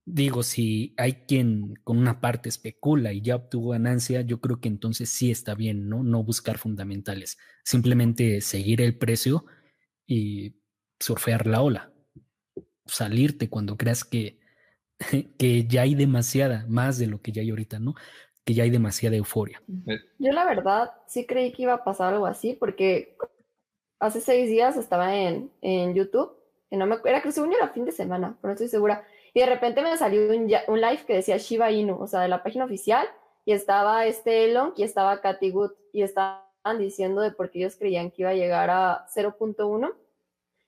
Digo, si hay quien con una parte especula y ya obtuvo ganancia, yo creo que entonces sí está bien, ¿no? No buscar fundamentales, simplemente seguir el precio y surfear la ola, salirte cuando creas que, *laughs* que ya hay demasiada, más de lo que ya hay ahorita, ¿no? Que ya hay demasiada euforia. Yo la verdad sí creí que iba a pasar algo así, porque hace seis días estaba en, en YouTube, que no me era que según yo era fin de semana, pero no estoy segura y de repente me salió un, un, live que decía Shiba Inu, o sea, de la página oficial, y estaba este Elon y estaba Katy Wood, y estaban diciendo de por qué ellos creían que iba a llegar a 0.1.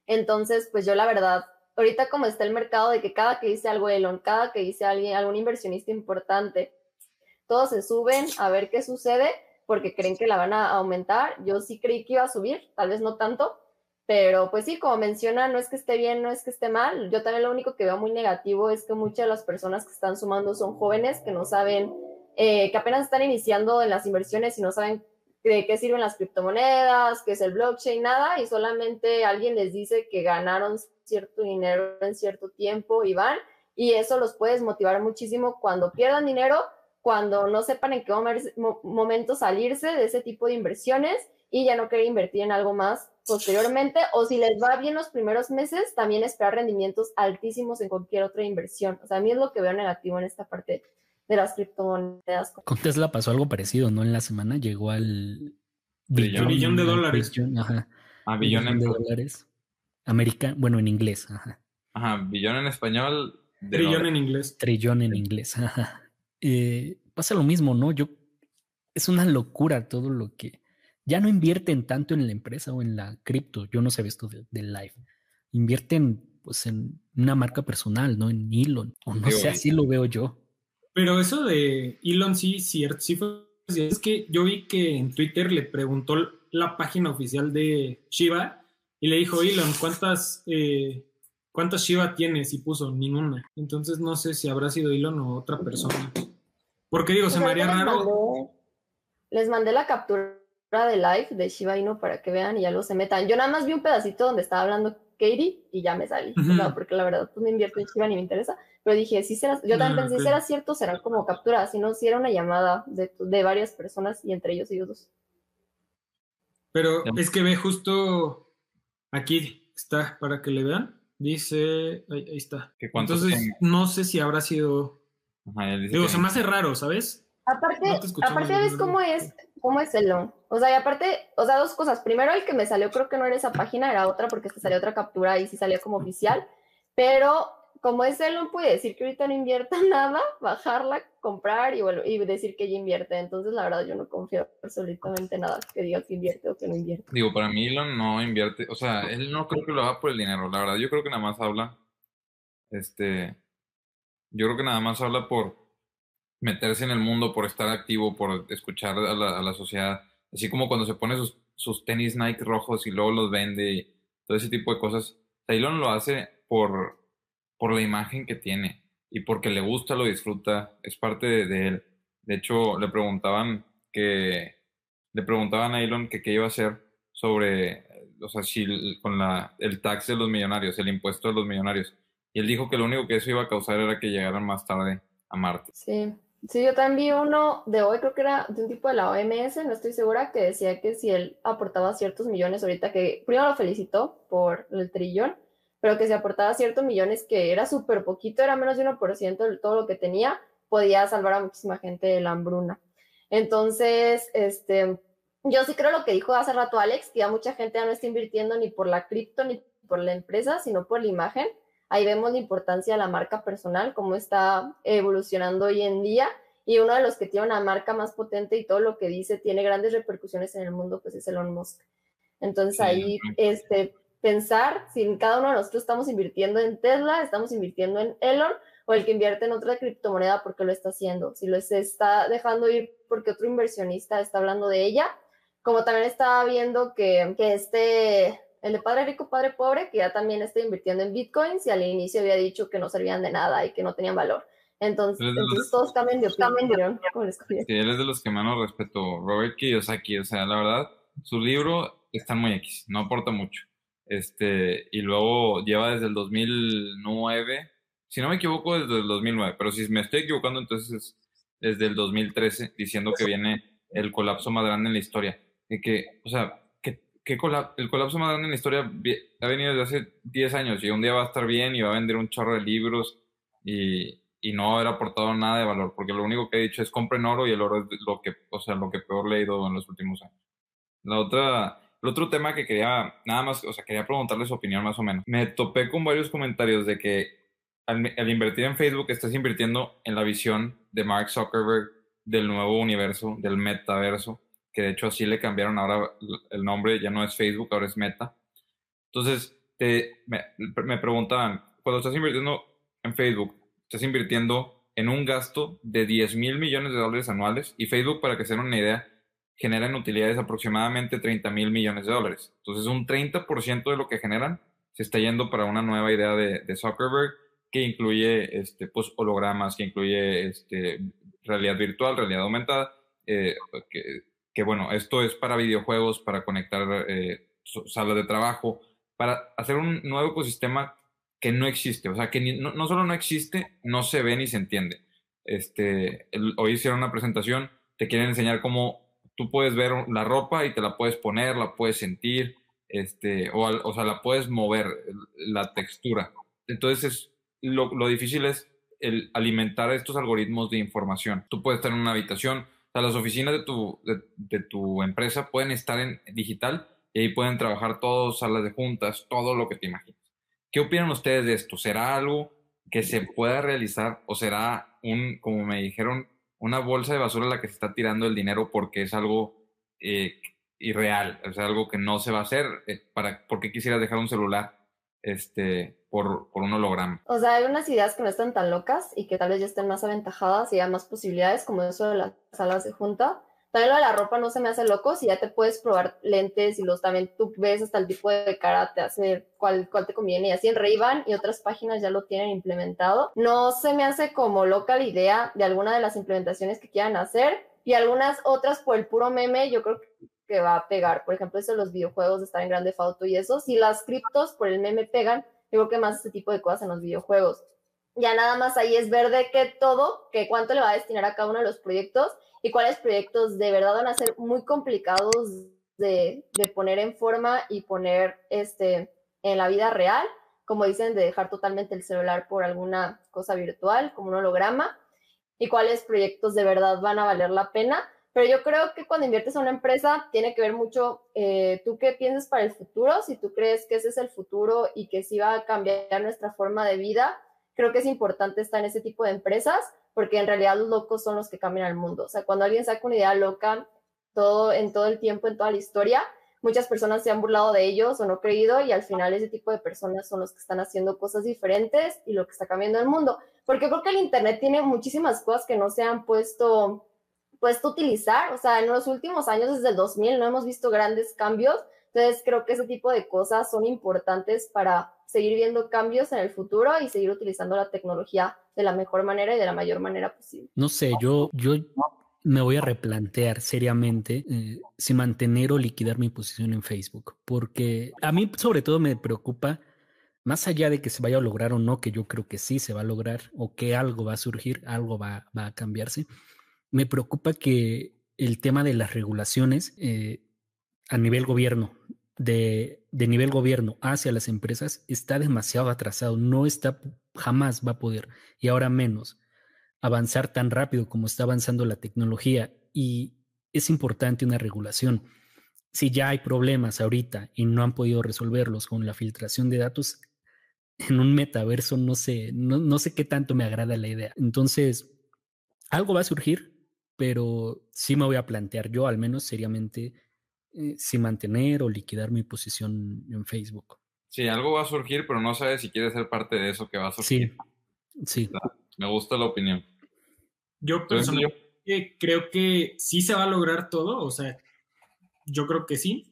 Entonces, pues yo la verdad, ahorita como está el mercado de que cada que dice algo Elon, cada que dice alguien, algún inversionista importante, todos se suben a ver qué sucede porque creen que la van a aumentar. Yo sí creí que iba a subir, tal vez no tanto, pero pues sí, como menciona, no es que esté bien, no es que esté mal. Yo también lo único que veo muy negativo es que muchas de las personas que están sumando son jóvenes que no saben, eh, que apenas están iniciando en las inversiones y no saben de qué sirven las criptomonedas, qué es el blockchain, nada, y solamente alguien les dice que ganaron cierto dinero en cierto tiempo y van, y eso los puede motivar muchísimo cuando pierdan dinero, cuando no sepan en qué momento salirse de ese tipo de inversiones y ya no querer invertir en algo más posteriormente, o si les va bien los primeros meses, también esperar rendimientos altísimos en cualquier otra inversión. O sea, a mí es lo que veo negativo en esta parte de las criptomonedas. Con Tesla pasó algo parecido, ¿no? En la semana llegó al billón, de dólares. ajá. A billón de dólares. América, bueno, en inglés, ajá. Ajá, billón en español. Trillón en inglés. Trillón en inglés, ajá. Eh, pasa lo mismo, ¿no? Yo, es una locura todo lo que ya no invierten tanto en la empresa o en la cripto. Yo no sé esto del live, invierten pues en una marca personal, no en Elon. O no sé, así lo veo yo. Pero eso de Elon sí, cierto, sí fue. Es que yo vi que en Twitter le preguntó la página oficial de Shiba y le dijo, Elon, ¿cuántas, eh, ¿cuántas Shiba tienes? Y puso ninguna. Entonces no sé si habrá sido Elon o otra persona. Porque digo, se me haría les raro. mandé- les mandé la captura de live de Shiba Inu para que vean y ya lo se metan. Yo nada más vi un pedacito donde estaba hablando Katie y ya me salí. O sea, Ujú. porque la verdad, pues no invierto en Shiba ni me interesa. Pero dije, sí será, yo también Ah, pensé, ok. será cierto, serán como capturas, si no, si era una llamada de, de varias personas y entre ellos ellos dos. Pero es que ve justo aquí está para que le vean. Dice, ahí, ahí está. ¿Que cuántos Entonces tiene? no sé si habrá sido. Ajá, Digo, que- se me hace raro, ¿sabes? Aparte, No aparte ves no, cómo no. es, cómo es Elon. O sea, y aparte, o sea, dos cosas. Primero, el que me salió, creo que no era esa página, era otra, porque te salió otra captura y sí salía como oficial. Pero como es Elon, puede decir que ahorita no invierta *laughs* nada, bajarla, comprar y, vuelve- y decir que ya invierte. Entonces, la verdad, yo no confío absolutamente en nada que diga que invierte o que no invierte. Digo, para mí Elon no invierte, o sea, él no creo que lo haga por el dinero, la verdad, yo creo que nada más habla, este, yo creo que nada más habla por meterse en el mundo, por estar activo, por escuchar a la, a la sociedad, así como cuando se pone sus, sus tenis Nike rojos y luego los vende y todo ese tipo de cosas. Elon lo hace por, por la imagen que tiene y porque le gusta, lo disfruta, es parte de, él. De hecho, le preguntaban que le preguntaban a Elon que qué iba a hacer sobre, o sea, si con la, el tax de los millonarios, el impuesto de los millonarios. Y él dijo que lo único que eso iba a causar era que llegaran más tarde a Marte. Sí. Sí, yo también vi uno de hoy, creo que era de un tipo de la OMS, no estoy segura, que decía que si él aportaba ciertos millones, ahorita que primero lo felicitó por el trillón, pero que si aportaba ciertos millones, que era súper poquito, era menos de 1% de todo lo que tenía, podía salvar a muchísima gente de la hambruna. Entonces, este, yo sí creo lo que dijo hace rato Alex, que ya mucha gente ya no está invirtiendo ni por la cripto ni por la empresa, sino por la imagen. Ahí vemos la importancia de la marca personal, cómo está evolucionando hoy en día. Y uno de los que tiene una marca más potente y todo lo que dice tiene grandes repercusiones en el mundo, pues es Elon Musk. Entonces ahí, este, pensar si cada uno de nosotros estamos invirtiendo en Tesla, estamos invirtiendo en Elon, o el que invierte en otra criptomoneda porque lo está haciendo. Si lo está dejando ir porque otro inversionista está hablando de ella, como también estaba viendo que, que este, el de padre rico, padre pobre, que ya también está invirtiendo en bitcoins y al inicio había dicho que no servían de nada y que no tenían valor. Entonces, Pero es de los- entonces todos cambian de opinión. Sí, él es de los que menos respeto. Robert Kiyosaki, o sea, la verdad, su libro está muy X, no aporta mucho. Este, y luego lleva desde el 2009, si no me equivoco, desde el 2009, pero si me estoy equivocando, entonces es desde el 2013, diciendo que viene el colapso más grande en la historia. Y que, o sea, que, que cola- el colapso más grande en la historia ha venido desde hace 10 años y un día va a estar bien y va a vender un chorro de libros y, y no haber aportado nada de valor, porque lo único que he dicho es compren oro y el oro es lo que, o sea, lo que peor he leído en los últimos años. La otra, el otro tema que quería, nada más, o sea, quería preguntarle su opinión más o menos. Me topé con varios comentarios de que al, al invertir en Facebook estás invirtiendo en la visión de Mark Zuckerberg del nuevo universo, del metaverso, que de hecho así le cambiaron ahora el nombre, ya no es Facebook, ahora es Meta. Entonces, te, me, me preguntaban, cuando estás invirtiendo en Facebook, estás invirtiendo en un gasto de 10 mil millones de dólares anuales y Facebook, para que se den una idea, genera en utilidades aproximadamente 30 mil millones de dólares. Entonces, un 30% de lo que generan se está yendo para una nueva idea de, de Zuckerberg que incluye este, pues, hologramas, que incluye este, realidad virtual, realidad aumentada, eh, que, que, bueno, esto es para videojuegos, para conectar eh, salas de trabajo, para hacer un nuevo ecosistema que no existe, o sea, que ni, no, solo no existe, no se ve ni se entiende. Este, el, hoy hicieron una presentación, te quieren enseñar cómo tú puedes ver la ropa y te la puedes poner, la puedes sentir, este, o, o sea, la puedes mover, la textura. Entonces, lo, lo difícil es el alimentar estos algoritmos de información. Tú puedes estar en una habitación, o sea, las oficinas de tu, de, de tu empresa pueden estar en digital y ahí pueden trabajar todos, salas de juntas, todo lo que te imaginas. ¿Qué opinan ustedes de esto? ¿Será algo que se pueda realizar o será un, como me dijeron, una bolsa de basura a la que se está tirando el dinero porque es algo eh, irreal, o sea, algo que no se va a hacer? Eh, para, ¿Por qué quisieras dejar un celular este, por, por un holograma. O sea, hay unas ideas que no están tan locas y que tal vez ya estén más aventajadas y hay más posibilidades, como eso de las salas de junta. También lo de la ropa no se me hace loco, si ya te puedes probar lentes y los también tú ves hasta el tipo de cara, te hace cuál, cuál te conviene. Y así en ray y otras páginas ya lo tienen implementado. No se me hace como loca la idea de alguna de las implementaciones que quieran hacer y algunas otras por el puro meme, yo creo que va a pegar. Por ejemplo, eso de los videojuegos de estar en Grande Auto y eso. Si las criptos por el meme pegan, yo creo que más este tipo de cosas en los videojuegos. Ya nada más ahí es ver de qué todo, que cuánto le va a destinar a cada uno de los proyectos y cuáles proyectos de verdad van a ser muy complicados de, de, poner en forma y poner este, en la vida real, como dicen, de dejar totalmente el celular por alguna cosa virtual, como un holograma, y cuáles proyectos de verdad van a valer la pena. Pero yo creo que cuando inviertes en una empresa tiene que ver mucho eh, tú qué piensas para el futuro, si tú crees que ese es el futuro y que sí va a cambiar nuestra forma de vida, creo que es importante estar en ese tipo de empresas porque en realidad los locos son los que cambian el mundo. O sea, cuando alguien saca una idea loca todo, en todo el tiempo, en toda la historia, muchas personas se han burlado de ellos o no creído y al final ese tipo de personas son los que están haciendo cosas diferentes y lo que está cambiando el mundo. Porque creo que el Internet tiene muchísimas cosas que no se han puesto, puesto a utilizar. O sea, en los últimos años, desde el 2000, no hemos visto grandes cambios. Entonces, creo que ese tipo de cosas son importantes para seguir viendo cambios en el futuro y seguir utilizando la tecnología de la mejor manera y de la mayor manera posible. No sé, yo, yo me voy a replantear seriamente eh, si mantener o liquidar mi posición en Facebook, porque a mí sobre todo me preocupa, más allá de que se vaya a lograr o no, que yo creo que sí se va a lograr o que algo va a surgir, algo va, va a cambiarse, me preocupa que el tema de las regulaciones eh, a nivel gobierno de, nivel gobierno hacia las empresas está demasiado atrasado, no está, jamás va a poder, y ahora menos, avanzar tan rápido como está avanzando la tecnología. Y es importante una regulación. Si ya hay problemas ahorita y no han podido resolverlos con la filtración de datos, en un metaverso no sé, no, no sé qué tanto me agrada la idea. Entonces, algo va a surgir, pero sí me voy a plantear yo al menos seriamente eh, si mantener o liquidar mi posición en Facebook. Sí, algo va a surgir, pero no sabes si quieres ser parte de eso que va a surgir. Sí, sí. Me gusta la opinión. Yo personalmente creo que sí se va a lograr todo, o sea, yo creo que sí.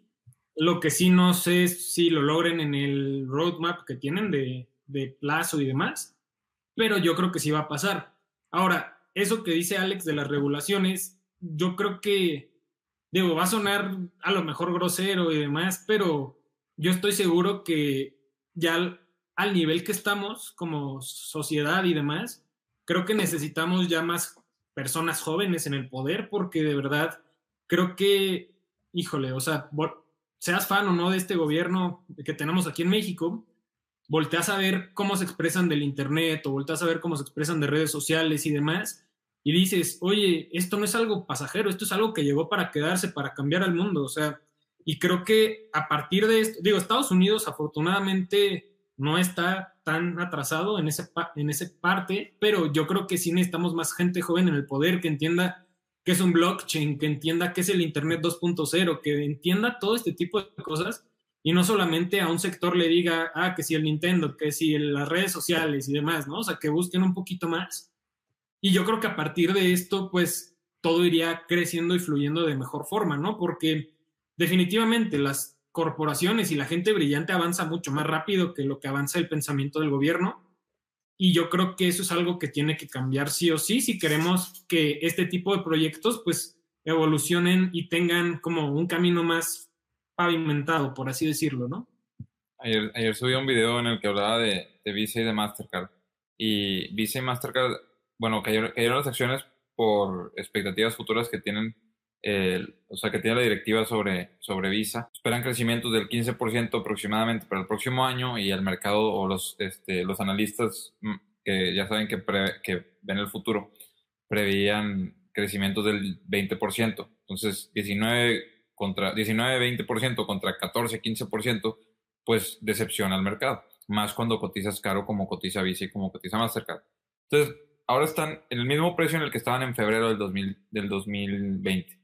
Lo que sí no sé es si lo logren en el roadmap que tienen de, de plazo y demás, pero yo creo que sí va a pasar. Ahora, eso que dice Alex de las regulaciones, yo creo que digo, va a sonar a lo mejor grosero y demás, pero yo estoy seguro que ya al, nivel que estamos como sociedad y demás, creo que necesitamos ya más personas jóvenes en el poder porque de verdad creo que, híjole, o sea, seas fan o no de este gobierno que tenemos aquí en México, volteas a ver cómo se expresan del Internet o volteas a ver cómo se expresan de redes sociales y demás, y dices, oye, esto no es algo pasajero, esto es algo que llegó para quedarse, para cambiar al mundo, o sea, y creo que a partir de esto, digo, Estados Unidos afortunadamente no está tan atrasado en ese, en ese parte, pero yo creo que sí necesitamos más gente joven en el poder que entienda qué es un blockchain, que entienda qué es el Internet 2.0, que entienda todo este tipo de cosas y no solamente a un sector le diga, ah, que si el Nintendo, que si las redes sociales y demás, ¿no? O sea, que busquen un poquito más y yo creo que a partir de esto, pues todo iría creciendo y fluyendo de mejor forma, ¿no? Porque definitivamente las corporaciones y la gente brillante avanza mucho más rápido que lo que avanza el pensamiento del gobierno. Y yo creo que eso es algo que tiene que cambiar sí o sí si queremos que este tipo de proyectos pues evolucionen y tengan como un camino más pavimentado, por así decirlo, ¿no? Ayer, ayer subí un video en el que hablaba de, de Visa y de Mastercard. Y Visa y Mastercard bueno, cayeron, las acciones por expectativas futuras que tienen, o sea, que tiene la directiva sobre, sobre Visa. Esperan crecimientos del 15% aproximadamente para el próximo año y el mercado o los, este, los analistas mm, que ya saben que, que ven el futuro preveían crecimientos del 20%. Entonces, 19 contra 19, 20% contra 14, 15%, pues decepciona al mercado. Más cuando cotizas caro como cotiza Visa y como cotiza Mastercard. Entonces, ahora están en el mismo precio en el que estaban en febrero del, 2000, del 2020.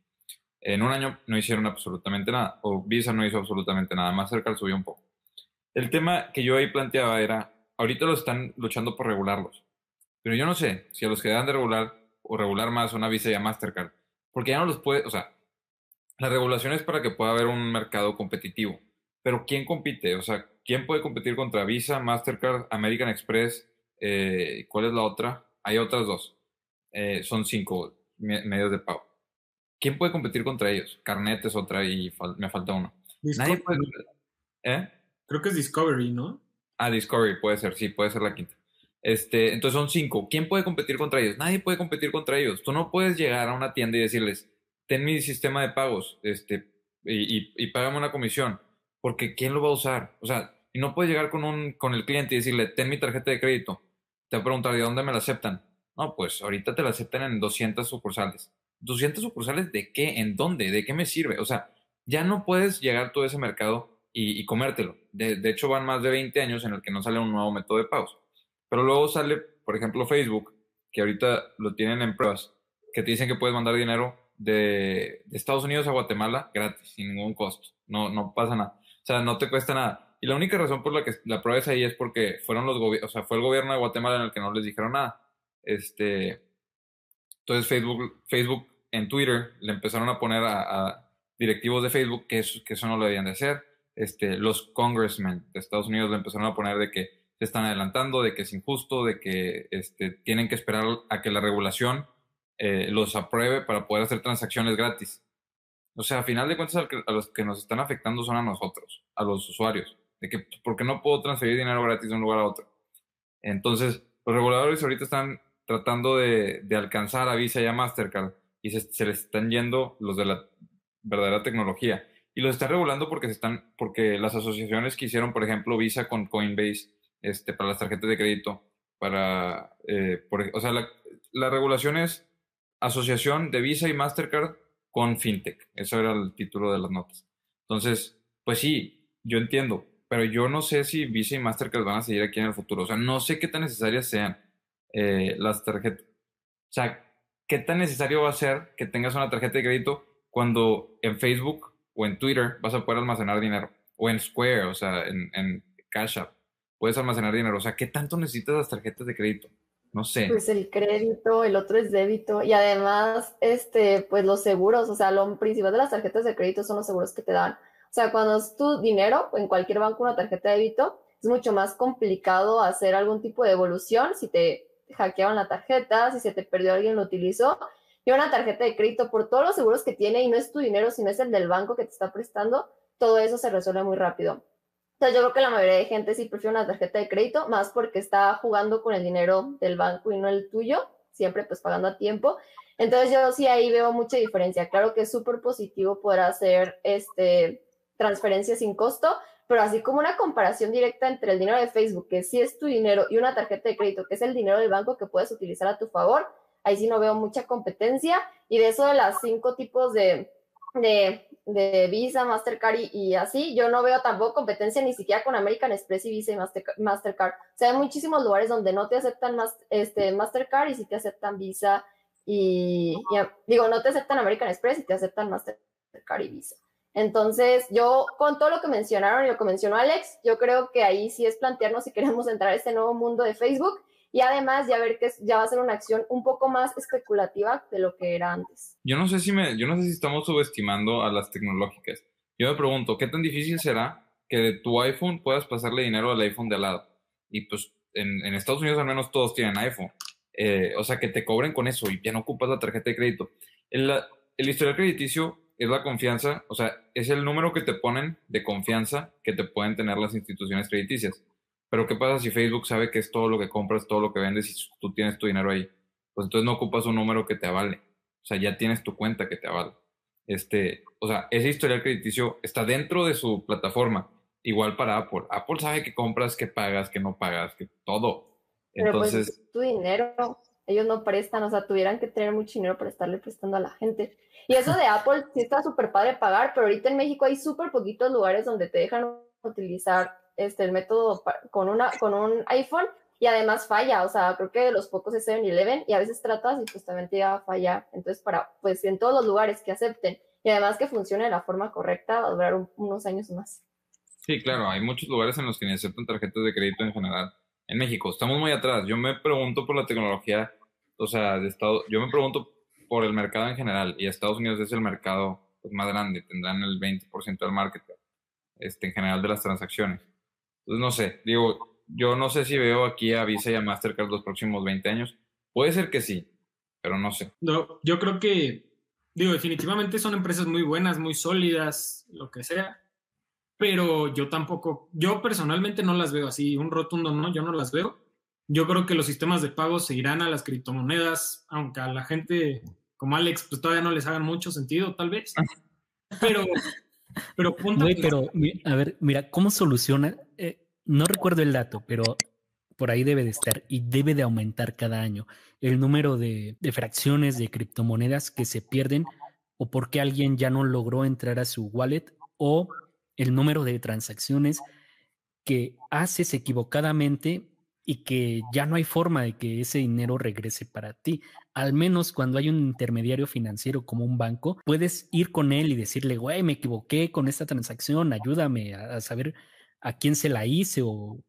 En un año no hicieron absolutamente nada, o Visa no hizo absolutamente nada, Mastercard subió un poco. El tema que yo ahí planteaba era, ahorita lo están luchando por regularlos, pero yo no sé si a los que dan de regular o regular más una Visa y a Mastercard, porque ya no los puede, o sea, la regulación es para que pueda haber un mercado competitivo, pero ¿quién compite? O sea, ¿quién puede competir contra Visa, Mastercard, American Express? Eh, ¿Cuál es la otra? Hay otras dos. Eh, son cinco medios de pago. ¿Quién puede competir contra ellos? Carnet es otra y me falta uno. Nadie puede... ¿Eh? Creo que es Discovery, ¿no? Ah, Discovery puede ser, sí, puede ser la quinta. Este, entonces son cinco. ¿Quién puede competir contra ellos? Nadie puede competir contra ellos. Tú no puedes llegar a una tienda y decirles, ten mi sistema de pagos, este, y, y, y págame una comisión, porque ¿quién lo va a usar? O sea, y no puedes llegar con, un, con el cliente y decirle, ten mi tarjeta de crédito. Te va a preguntar, ¿de dónde me la aceptan? No, pues ahorita te la aceptan en 200 sucursales. ¿200 sucursales de qué? ¿En dónde? ¿De qué me sirve? O sea, ya no puedes llegar a todo ese mercado y, comértelo. De, de, hecho, van más de 20 años en el que no sale un nuevo método de pagos. Pero luego sale, por ejemplo, Facebook, que ahorita lo tienen en pruebas, que te dicen que puedes mandar dinero de, de Estados Unidos a Guatemala gratis, sin ningún costo. No, no pasa nada. O sea, no te cuesta nada. Y la única razón por la que la prueba es ahí es porque fueron los o sea, fue el gobierno de Guatemala en el que no les dijeron nada. Este, entonces Facebook, Facebook en Twitter le empezaron a poner a, directivos de Facebook que eso, que eso no lo debían de hacer. Este, los congressmen de Estados Unidos le empezaron a poner de que se están adelantando, de que es injusto, de que este, tienen que esperar a que la regulación eh, los apruebe para poder hacer transacciones gratis. O sea, a final de cuentas, a los que nos están afectando son a nosotros, a los usuarios. De que, ¿por qué no puedo transferir dinero gratis de un lugar a otro? Entonces, los reguladores ahorita están tratando de, alcanzar a Visa y a Mastercard y se, les están yendo los de la verdadera tecnología. Y los están regulando porque, se están, porque las asociaciones que hicieron, por ejemplo, Visa con Coinbase este, para las tarjetas de crédito, para, eh, o sea, la, la regulación es asociación de Visa y Mastercard con FinTech. Eso era el título de las notas. Entonces, pues sí, yo entiendo, pero yo no sé si Visa y Mastercard van a seguir aquí en el futuro. O sea, no sé qué tan necesarias sean eh, las tarjetas. O sea, qué tan necesario va a ser que tengas una tarjeta de crédito cuando en Facebook o en Twitter vas a poder almacenar dinero. O en Square, o sea, en, en Cash App, puedes almacenar dinero. O sea, ¿qué tanto necesitas las tarjetas de crédito? No sé. Pues el crédito, el otro es débito y además, este, pues los seguros, o sea, lo principal de las tarjetas de crédito son los seguros que te dan. O sea, cuando es tu dinero, en cualquier banco una tarjeta de débito, es mucho más complicado hacer algún tipo de evolución si te hackeaban la tarjeta, si se te perdió alguien lo utilizó. Y una tarjeta de crédito por todos los seguros que tiene y no es tu dinero, sino es el del banco que te está prestando, todo eso se resuelve muy rápido yo creo que la mayoría de gente sí prefiere una tarjeta de crédito, más porque está jugando con el dinero del banco y no el tuyo, siempre pues pagando a tiempo. Entonces yo sí ahí veo mucha diferencia. Claro que es súper positivo poder hacer este, transferencias sin costo, pero así como una comparación directa entre el dinero de Facebook, que sí es tu dinero, y una tarjeta de crédito, que es el dinero del banco que puedes utilizar a tu favor, ahí sí no veo mucha competencia. Y de eso de las cinco tipos de, de, de Visa, Mastercard y, así, yo no veo tampoco competencia ni siquiera con American Express y Visa y Mastercard. O sea, hay muchísimos lugares donde no te aceptan más, este, Mastercard y sí te aceptan Visa y, digo, no te aceptan American Express y te aceptan Mastercard y Visa. Entonces, yo con todo lo que mencionaron y lo que mencionó Alex, yo creo que ahí sí es plantearnos si *laughs* queremos entrar a este nuevo mundo de Facebook y además ya ver que ya va a ser una acción un poco más especulativa de lo que era antes. Yo no sé si me, yo no sé si estamos subestimando a las tecnológicas. Yo me pregunto, ¿qué tan difícil será que de tu iPhone puedas pasarle dinero al iPhone de al lado? Y pues en, Estados Unidos al menos todos tienen iPhone. Eh, o sea, que te cobren con eso y ya no ocupas la tarjeta de crédito. El, el historial crediticio es la confianza, o sea, es el número que te ponen de confianza que te pueden tener las instituciones crediticias. Pero ¿qué pasa si Facebook sabe que es todo lo que compras, todo lo que vendes y tú tienes tu dinero ahí? Pues entonces no ocupas un número que te avale. O sea, ya tienes tu cuenta que te avale. Este, o sea, ese historial crediticio está dentro de su plataforma. Igual para Apple. Apple sabe que compras, que pagas, que no pagas, que todo. Pero pues, Entonces, pues tu dinero, ellos no prestan, o sea, tuvieran que tener mucho dinero para estarle prestando a la gente. Y eso de Apple sí está súper padre pagar, pero ahorita en México hay súper poquitos lugares donde te dejan utilizar este, el método con, una, con un iPhone y además falla, o sea, creo que de los pocos es 7-Eleven y a veces tratas y pues también te a fallar. Entonces, para, pues en todos los lugares que acepten y además que funcione de la forma correcta, va a durar unos años más. Sí, claro, hay muchos lugares en los que ni aceptan tarjetas de crédito en general. En México estamos muy atrás. Yo me pregunto por la tecnología, o sea, de Estado, yo me pregunto por el mercado en general y Estados Unidos es el mercado pues, más grande, tendrán el 20% del market este, en general de las transacciones. Entonces, no sé, digo, yo no sé si veo aquí a Visa y a Mastercard los próximos 20 años. Puede ser que sí, pero no sé. No, yo creo que, digo, definitivamente son empresas muy buenas, muy sólidas, lo que sea, pero yo tampoco, yo personalmente no las veo así, un rotundo no, yo no las veo. Yo creo que los sistemas de pago se irán a las criptomonedas, aunque a la gente como Alex, pues todavía no les hagan mucho sentido, tal vez. *laughs* Pero, pero punto. pero, a ver, mira, ¿cómo soluciona? Eh, no recuerdo el dato, pero por ahí debe de estar y debe de aumentar cada año el número de, de fracciones de criptomonedas que se pierden o porque alguien ya no logró entrar a su wallet o el número de transacciones que haces equivocadamente y que ya no hay forma de que ese dinero regrese para ti. Al menos cuando hay un intermediario financiero como un banco, puedes ir con él y decirle, güey, me equivoqué con esta transacción, ayúdame a, saber a quién se la hice o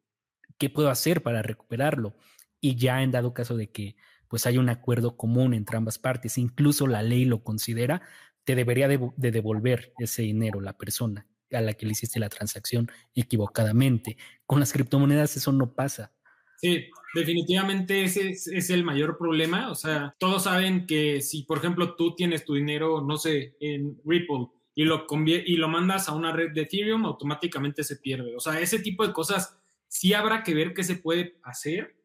qué puedo hacer para recuperarlo. Y ya en dado caso de que pues hay un acuerdo común entre ambas partes, incluso la ley lo considera, te debería de devolver ese dinero la persona a la que le hiciste la transacción equivocadamente. Con las criptomonedas eso no pasa. Sí, definitivamente ese es, el mayor problema. O sea, todos saben que si, por ejemplo, tú tienes tu dinero, no sé, en Ripple y lo, y lo mandas a una red de Ethereum, automáticamente se pierde. O sea, ese tipo de cosas sí habrá que ver qué se puede hacer.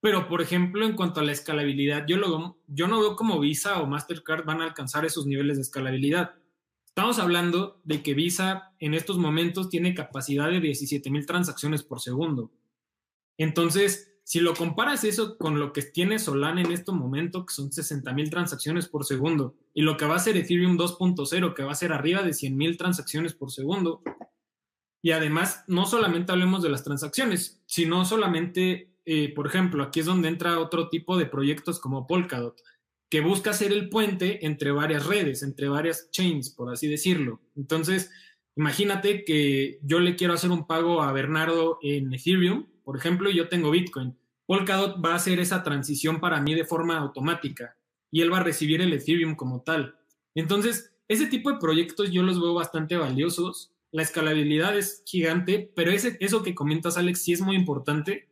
Pero, por ejemplo, en cuanto a la escalabilidad, yo, lo, yo no veo como Visa o Mastercard van a alcanzar esos niveles de escalabilidad. Estamos hablando de que Visa en estos momentos tiene capacidad de 17 mil transacciones por segundo. Entonces, si lo comparas eso con lo que tiene Solana en este momento, que son 60 mil transacciones por segundo, y lo que va a ser Ethereum 2.0, que va a ser arriba de 100 mil transacciones por segundo, y además, no solamente hablemos de las transacciones, sino solamente, eh, por ejemplo, aquí es donde entra otro tipo de proyectos como Polkadot, que busca ser el puente entre varias redes, entre varias chains, por así decirlo. Entonces, imagínate que yo le quiero hacer un pago a Bernardo en Ethereum, por ejemplo, yo tengo Bitcoin. Polkadot va a hacer esa transición para mí de forma automática y él va a recibir el Ethereum como tal. Entonces, ese tipo de proyectos yo los veo bastante valiosos. La escalabilidad es gigante, pero ese, eso que comentas, Alex, sí es muy importante.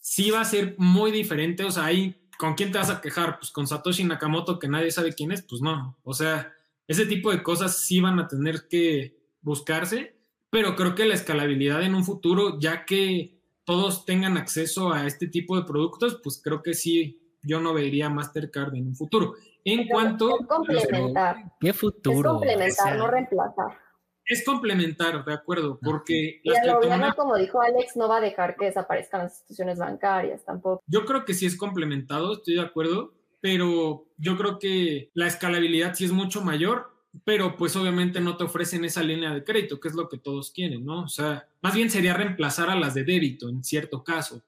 Sí va a ser muy diferente. O sea, ahí, ¿con quién te vas a quejar? Pues con Satoshi Nakamoto, que nadie sabe quién es. Pues no. O sea, ese tipo de cosas sí van a tener que buscarse, pero creo que la escalabilidad en un futuro, ya que todos tengan acceso a este tipo de productos, pues creo que sí, yo no vería Mastercard en un futuro. En cuanto... Es complementar. ¿Qué futuro? Es complementar, no reemplazar. Es complementar, de acuerdo, porque... Y el gobierno, como dijo Alex, no va a dejar que desaparezcan las instituciones bancarias tampoco. Yo creo que sí es complementado, estoy de acuerdo, pero yo creo que la escalabilidad sí es mucho mayor pero pues obviamente no te ofrecen esa línea de crédito, que es lo que todos quieren, ¿no? O sea, más bien sería reemplazar a las de débito en cierto caso.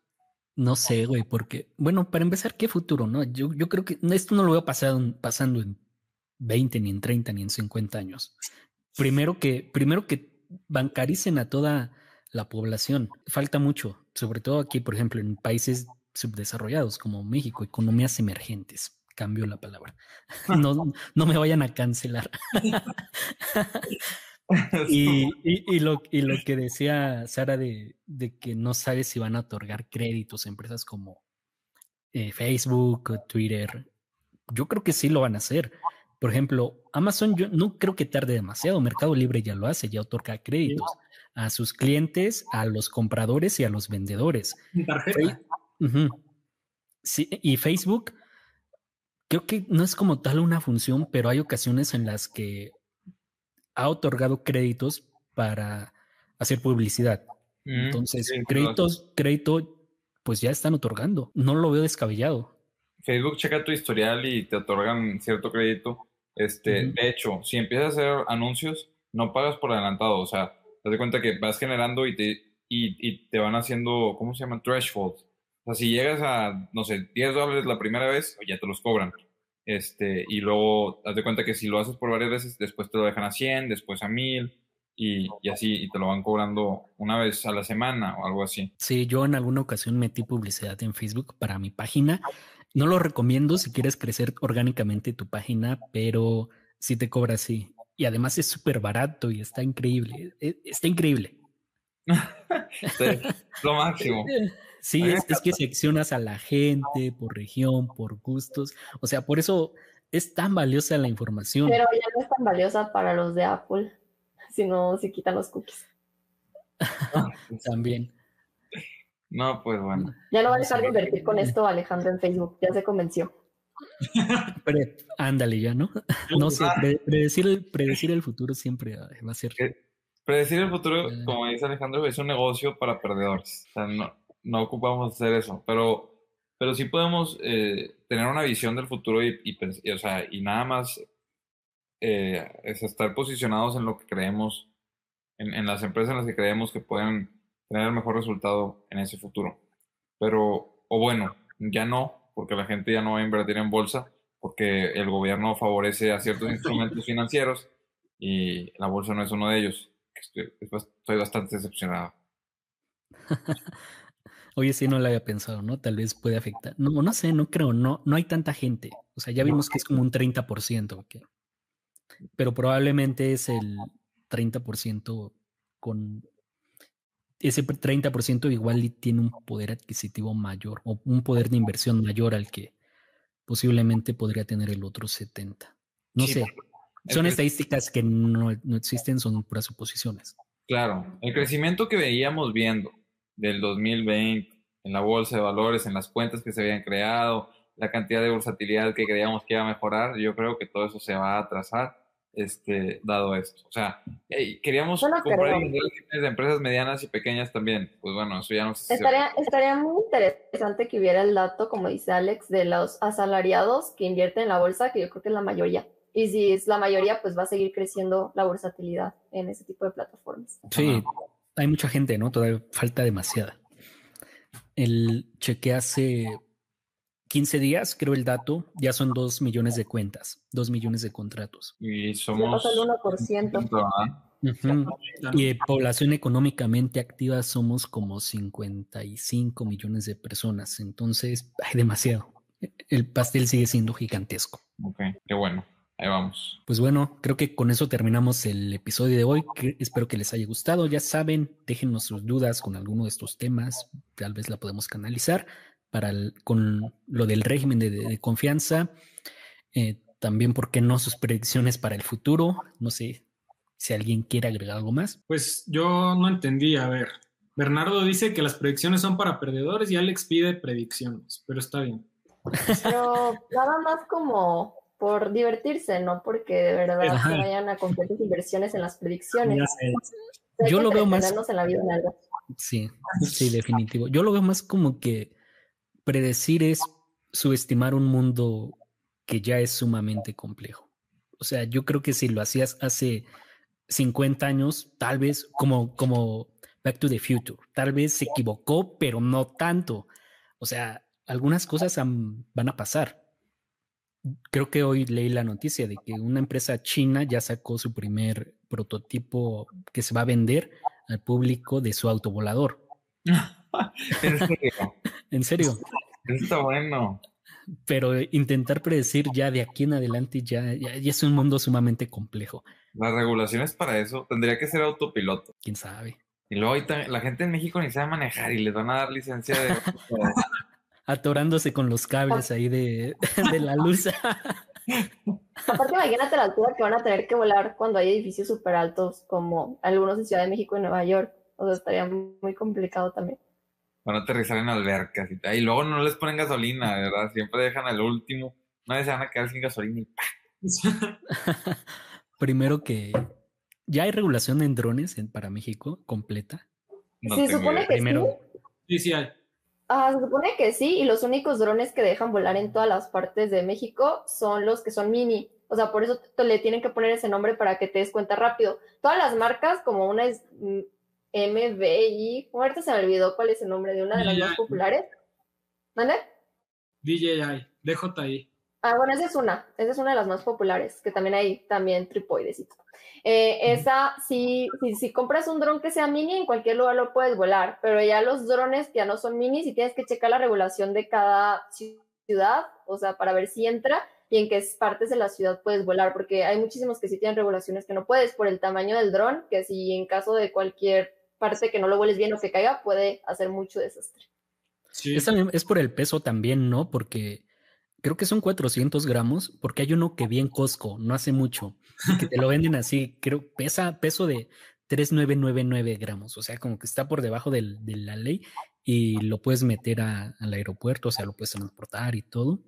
No sé, güey, porque, bueno, para empezar, ¿qué futuro, no? Yo, yo creo que esto no lo veo pasado, pasando en 20, ni en 30, ni en 50 años. Primero que, primero que bancaricen a toda la población. Falta mucho, sobre todo aquí, por ejemplo, en países subdesarrollados como México, economías emergentes cambio la palabra. *laughs* No, *laughs* no me vayan a cancelar. *laughs* y, lo, y lo que decía Sara de, que no sabe si van a otorgar créditos a empresas como eh, Facebook o Twitter, yo creo que sí lo van a hacer. Por ejemplo, Amazon, yo no creo que tarde demasiado. Mercado Libre ya lo hace, ya otorga créditos a sus clientes, a los compradores y a los vendedores. Sí, y Facebook creo que no es como tal una función, pero hay ocasiones en las que ha otorgado créditos para hacer publicidad. Mm, Entonces, créditos, crédito, pues ya están otorgando. No lo veo descabellado. Facebook checa tu historial y te otorgan cierto crédito. Este, De hecho, si empiezas a hacer anuncios, no pagas por adelantado. O sea, te das cuenta que vas generando y te, y, y te van haciendo, ¿cómo se llama? Threshold o sea, si llegas a, no sé, 10 dólares la primera vez, ya te los cobran. Este, y luego, haz de cuenta que si lo haces por varias veces, después te lo dejan a 100, después a 1000, y, y así, y te lo van cobrando una vez a la semana o algo así. Sí, yo en alguna ocasión metí publicidad en Facebook para mi página. No lo recomiendo si quieres crecer orgánicamente tu página, pero sí te cobra así. Y además es súper barato y está increíble. e- Está increíble. Sí, lo máximo. *laughs* Sí, es, es que seccionas a la gente por región, por gustos. O sea, por eso es tan valiosa la información. Pero ya no es tan valiosa para los de Apple, si no se quitan los cookies. *laughs* También. No, pues bueno. Ya no va a dejar de invertir con esto Alejandro en Facebook, ya se convenció. *laughs* Pre- ándale ya, ¿no? No sé, pre- predecir, el, predecir el futuro siempre ah, va a ser. Eh, Predecir el futuro, como dice Alejandro, es un negocio para perdedores. O sea, no, no ocupamos hacer eso, pero, pero sí podemos eh, tener una visión del futuro y, y pens- y, o sea, y nada más eh, es estar posicionados en lo que creemos, en, en las empresas en las que creemos que pueden tener el mejor resultado en ese futuro. Pero, o bueno, ya no, porque la gente ya no va a invertir en bolsa, porque el gobierno favorece a ciertos *laughs* instrumentos financieros y la bolsa no es uno de ellos. Estoy, estoy bastante decepcionado. *laughs* Oye, sí, no lo había pensado, ¿no? Tal vez puede afectar. No, no sé, no creo, no, no hay tanta gente. O sea, ya vimos que es como un 30%, ¿ok? Pero probablemente es el 30% con... Ese 30% igual tiene un poder adquisitivo mayor o un poder de inversión mayor al que posiblemente podría tener el otro 70%. No Sí, sé, son estadísticas que no, no existen, son puras suposiciones. Claro, el crecimiento que veíamos viendo del 2020 en la bolsa de valores, en las cuentas que se habían creado, la cantidad de versatilidad que creíamos que iba a mejorar, yo creo que todo eso se va a atrasar, este, dado esto. O sea, hey, queríamos no comprar de empresas medianas y pequeñas también. Pues bueno, eso ya no sé si se- Estaría, estaría muy interesante que hubiera el dato, como dice Alex, de los asalariados que invierten en la bolsa, que yo creo que es la mayoría. Y si es la mayoría, pues va a seguir creciendo la versatilidad en ese tipo de plataformas. Sí, hay mucha gente, ¿no? Todavía falta demasiada. El cheque hace 15 días, creo el dato, ya son 2 millones de cuentas, 2 millones de contratos. Y somos... el 1%. ¿verdad? Ujú. Y de población económicamente activa somos como 55 millones de personas, entonces hay demasiado. El pastel sigue siendo gigantesco. Ok, qué bueno. Ahí vamos. Pues bueno, creo que con eso terminamos el episodio de hoy. que espero que les haya gustado. Ya saben, déjenos sus dudas con alguno de estos temas. Tal vez la podemos canalizar para el- con lo del régimen de, confianza. Eh, también, ¿por qué no sus predicciones para el futuro? No sé si alguien quiere agregar algo más. Pues yo no entendí, a ver. Bernardo dice que las predicciones son para perdedores y Alex pide predicciones, pero está bien. Pero nada más como por divertirse, no porque de verdad Ajá. se vayan a sus inversiones en las predicciones. Ya sé. Hay Yo lo veo más- en la vida en algo. Sí, sí, definitivo. Yo lo veo más como que predecir es subestimar un mundo que ya es sumamente complejo. O sea, yo creo que si lo hacías hace 50 años, tal vez como, como Back to the Future, tal vez se equivocó, pero no tanto. O sea, algunas cosas van a pasar. Creo que hoy leí la noticia de que una empresa china ya sacó su primer prototipo que se va a vender al público de su autovolador. *laughs* en serio, *laughs* En serio. Está bueno. Pero intentar predecir ya de aquí en adelante ya, ya, ya es un mundo sumamente complejo. Las regulaciones para eso tendría que ser autopiloto. Quién sabe. Y luego ahorita la gente en México ni sabe manejar y les van a dar licencia de... *laughs* Atorándose con los cables ahí de, *laughs* de la luz. *laughs* Aparte, imagínate la altura que van a tener que volar cuando hay edificios súper altos, como algunos en Ciudad de México y Nueva York. O sea, estaría muy complicado también. Van a aterrizar en albercas y, y luego no les ponen gasolina, ¿verdad? Siempre dejan al último. Una vez se van a quedar sin gasolina y ¡pah! *laughs* Primero que ya hay regulación en drones en, para México completa. No Se supone idea. que Primero, Sí, sí hay. Ah, se supone que sí, y los únicos drones que dejan volar en todas las partes de México son los que son mini. O sea, por eso te- le tienen que poner ese nombre para que te des cuenta rápido. Todas las marcas, como una es mm, MBI, ahorita se me olvidó cuál es el nombre de una de las más populares. ¿Mande? DJI, DJI. Ah, bueno, esa es una, esa es una de las más populares, que también hay también tripoides. Eh, esa, si, si, si, compras un dron que sea mini, en cualquier lugar lo puedes volar, pero ya los drones que ya no son mini, si tienes que checar la regulación de cada ciudad, o sea, para ver si entra y en qué partes de la ciudad puedes volar, porque hay muchísimos que sí tienen regulaciones que no puedes por el tamaño del dron, que si en caso de cualquier parte que no lo vueles bien o que caiga, puede hacer mucho desastre. Sí. Es, es por el peso también, ¿no? Porque creo que son 400 gramos, porque hay uno que vi en Costco, no hace mucho, que te lo venden así, creo, pesa peso de 3,999 gramos, o sea, como que está por debajo de la ley y lo puedes meter al aeropuerto, o sea, lo puedes transportar y todo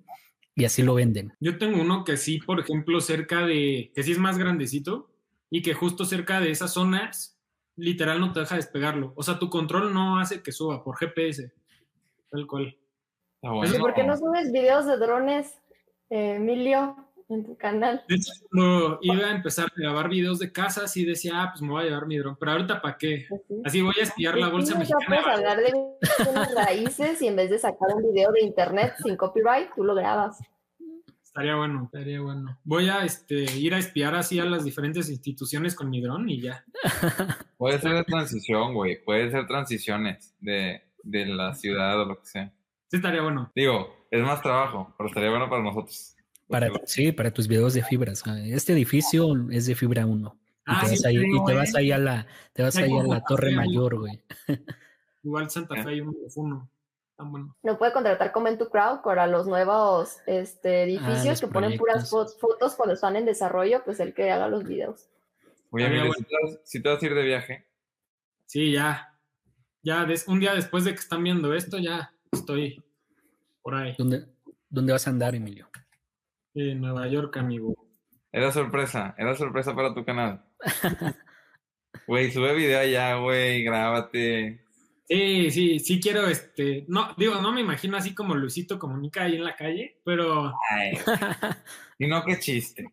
y así lo venden. Yo tengo uno que sí, por ejemplo, cerca de, que sí es más grandecito y que justo cerca de esas zonas, literal no te deja despegarlo. O sea, tu control no hace que suba por GPS, tal cual. ¿Y por qué no subes videos de drones, Emilio, en tu canal? De hecho, cuando iba a empezar a grabar videos de casas y decía, ah, pues me voy a llevar mi dron, pero ahorita ¿para qué? Pues Así voy a espiar la bolsa mexicana. Puedes hablar de raíces y en vez de sacar un video de internet sin copyright, tú lo grabas. Estaría bueno, estaría bueno. Voy a este, ir a espiar así a las diferentes instituciones con mi dron y ya. *laughs* Puede ser de transición, güey. Puede ser transiciones de, de la ciudad o lo que sea. Sí, estaría bueno. Digo, es más trabajo, pero estaría bueno para nosotros. Para, sí, para tus videos de fibras. Este edificio es de fibra 1. Ah, y te, vas, ahí, y te vas ahí a la, te vas ahí a la Torre Mayor, güey. *laughs* Igual Santa Fe hay uno bueno. No puede contratar tu Crowd para los nuevos este, ah, edificios que ponen puras fotos cuando están en desarrollo, pues el que haga los videos. Oye, mira, si, te vas, a ir de viaje. Sí, ya. Ya un día después de que están viendo esto, ya estoy por ahí. ¿Dónde, dónde vas a andar, Emilio? En Nueva York, amigo. Era sorpresa, era sorpresa para tu canal. *laughs* Güey, sube video allá, güey, grábate. Sí, sí, sí quiero, este, no, digo, no me imagino así como Luisito comunica ahí en la calle, pero... y *laughs* no, qué chiste.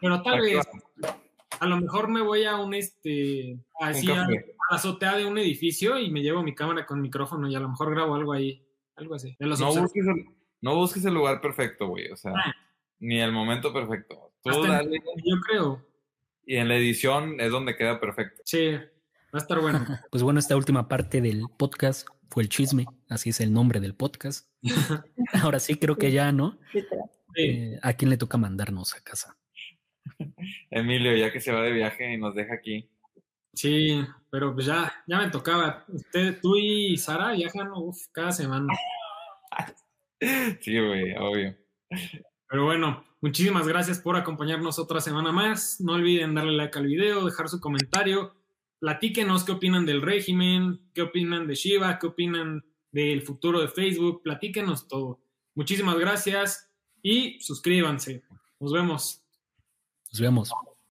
Pero tal vez, a lo mejor me voy a un, este, así a, la azotea de un edificio y me llevo mi cámara con micrófono y a lo mejor grabo algo ahí, algo así. no, busques el, no, busques el, lugar perfecto, güey, o sea, ah. ni el momento perfecto. yo creo. Y en la edición es donde queda perfecto. Sí, Va a estar bueno. *laughs* Pues bueno, esta última parte del podcast fue el chisme, así es el nombre del podcast. *laughs* Ahora sí creo que ya, ¿no? Eh, ¿A quién le toca mandarnos a casa? *laughs* Emilio, ya que se va de viaje y nos deja aquí. Sí, pero pues ya, ya me tocaba. Usted, tú y Sara viajan cada semana. sí, güey, obvio. Pero bueno, muchísimas gracias por acompañarnos otra semana más. No olviden darle like al video, dejar su comentario platíquenos qué opinan del régimen, qué opinan de Shiva, qué opinan del futuro de Facebook, platíquenos todo. Muchísimas gracias y suscríbanse. Nos vemos. Nos vemos.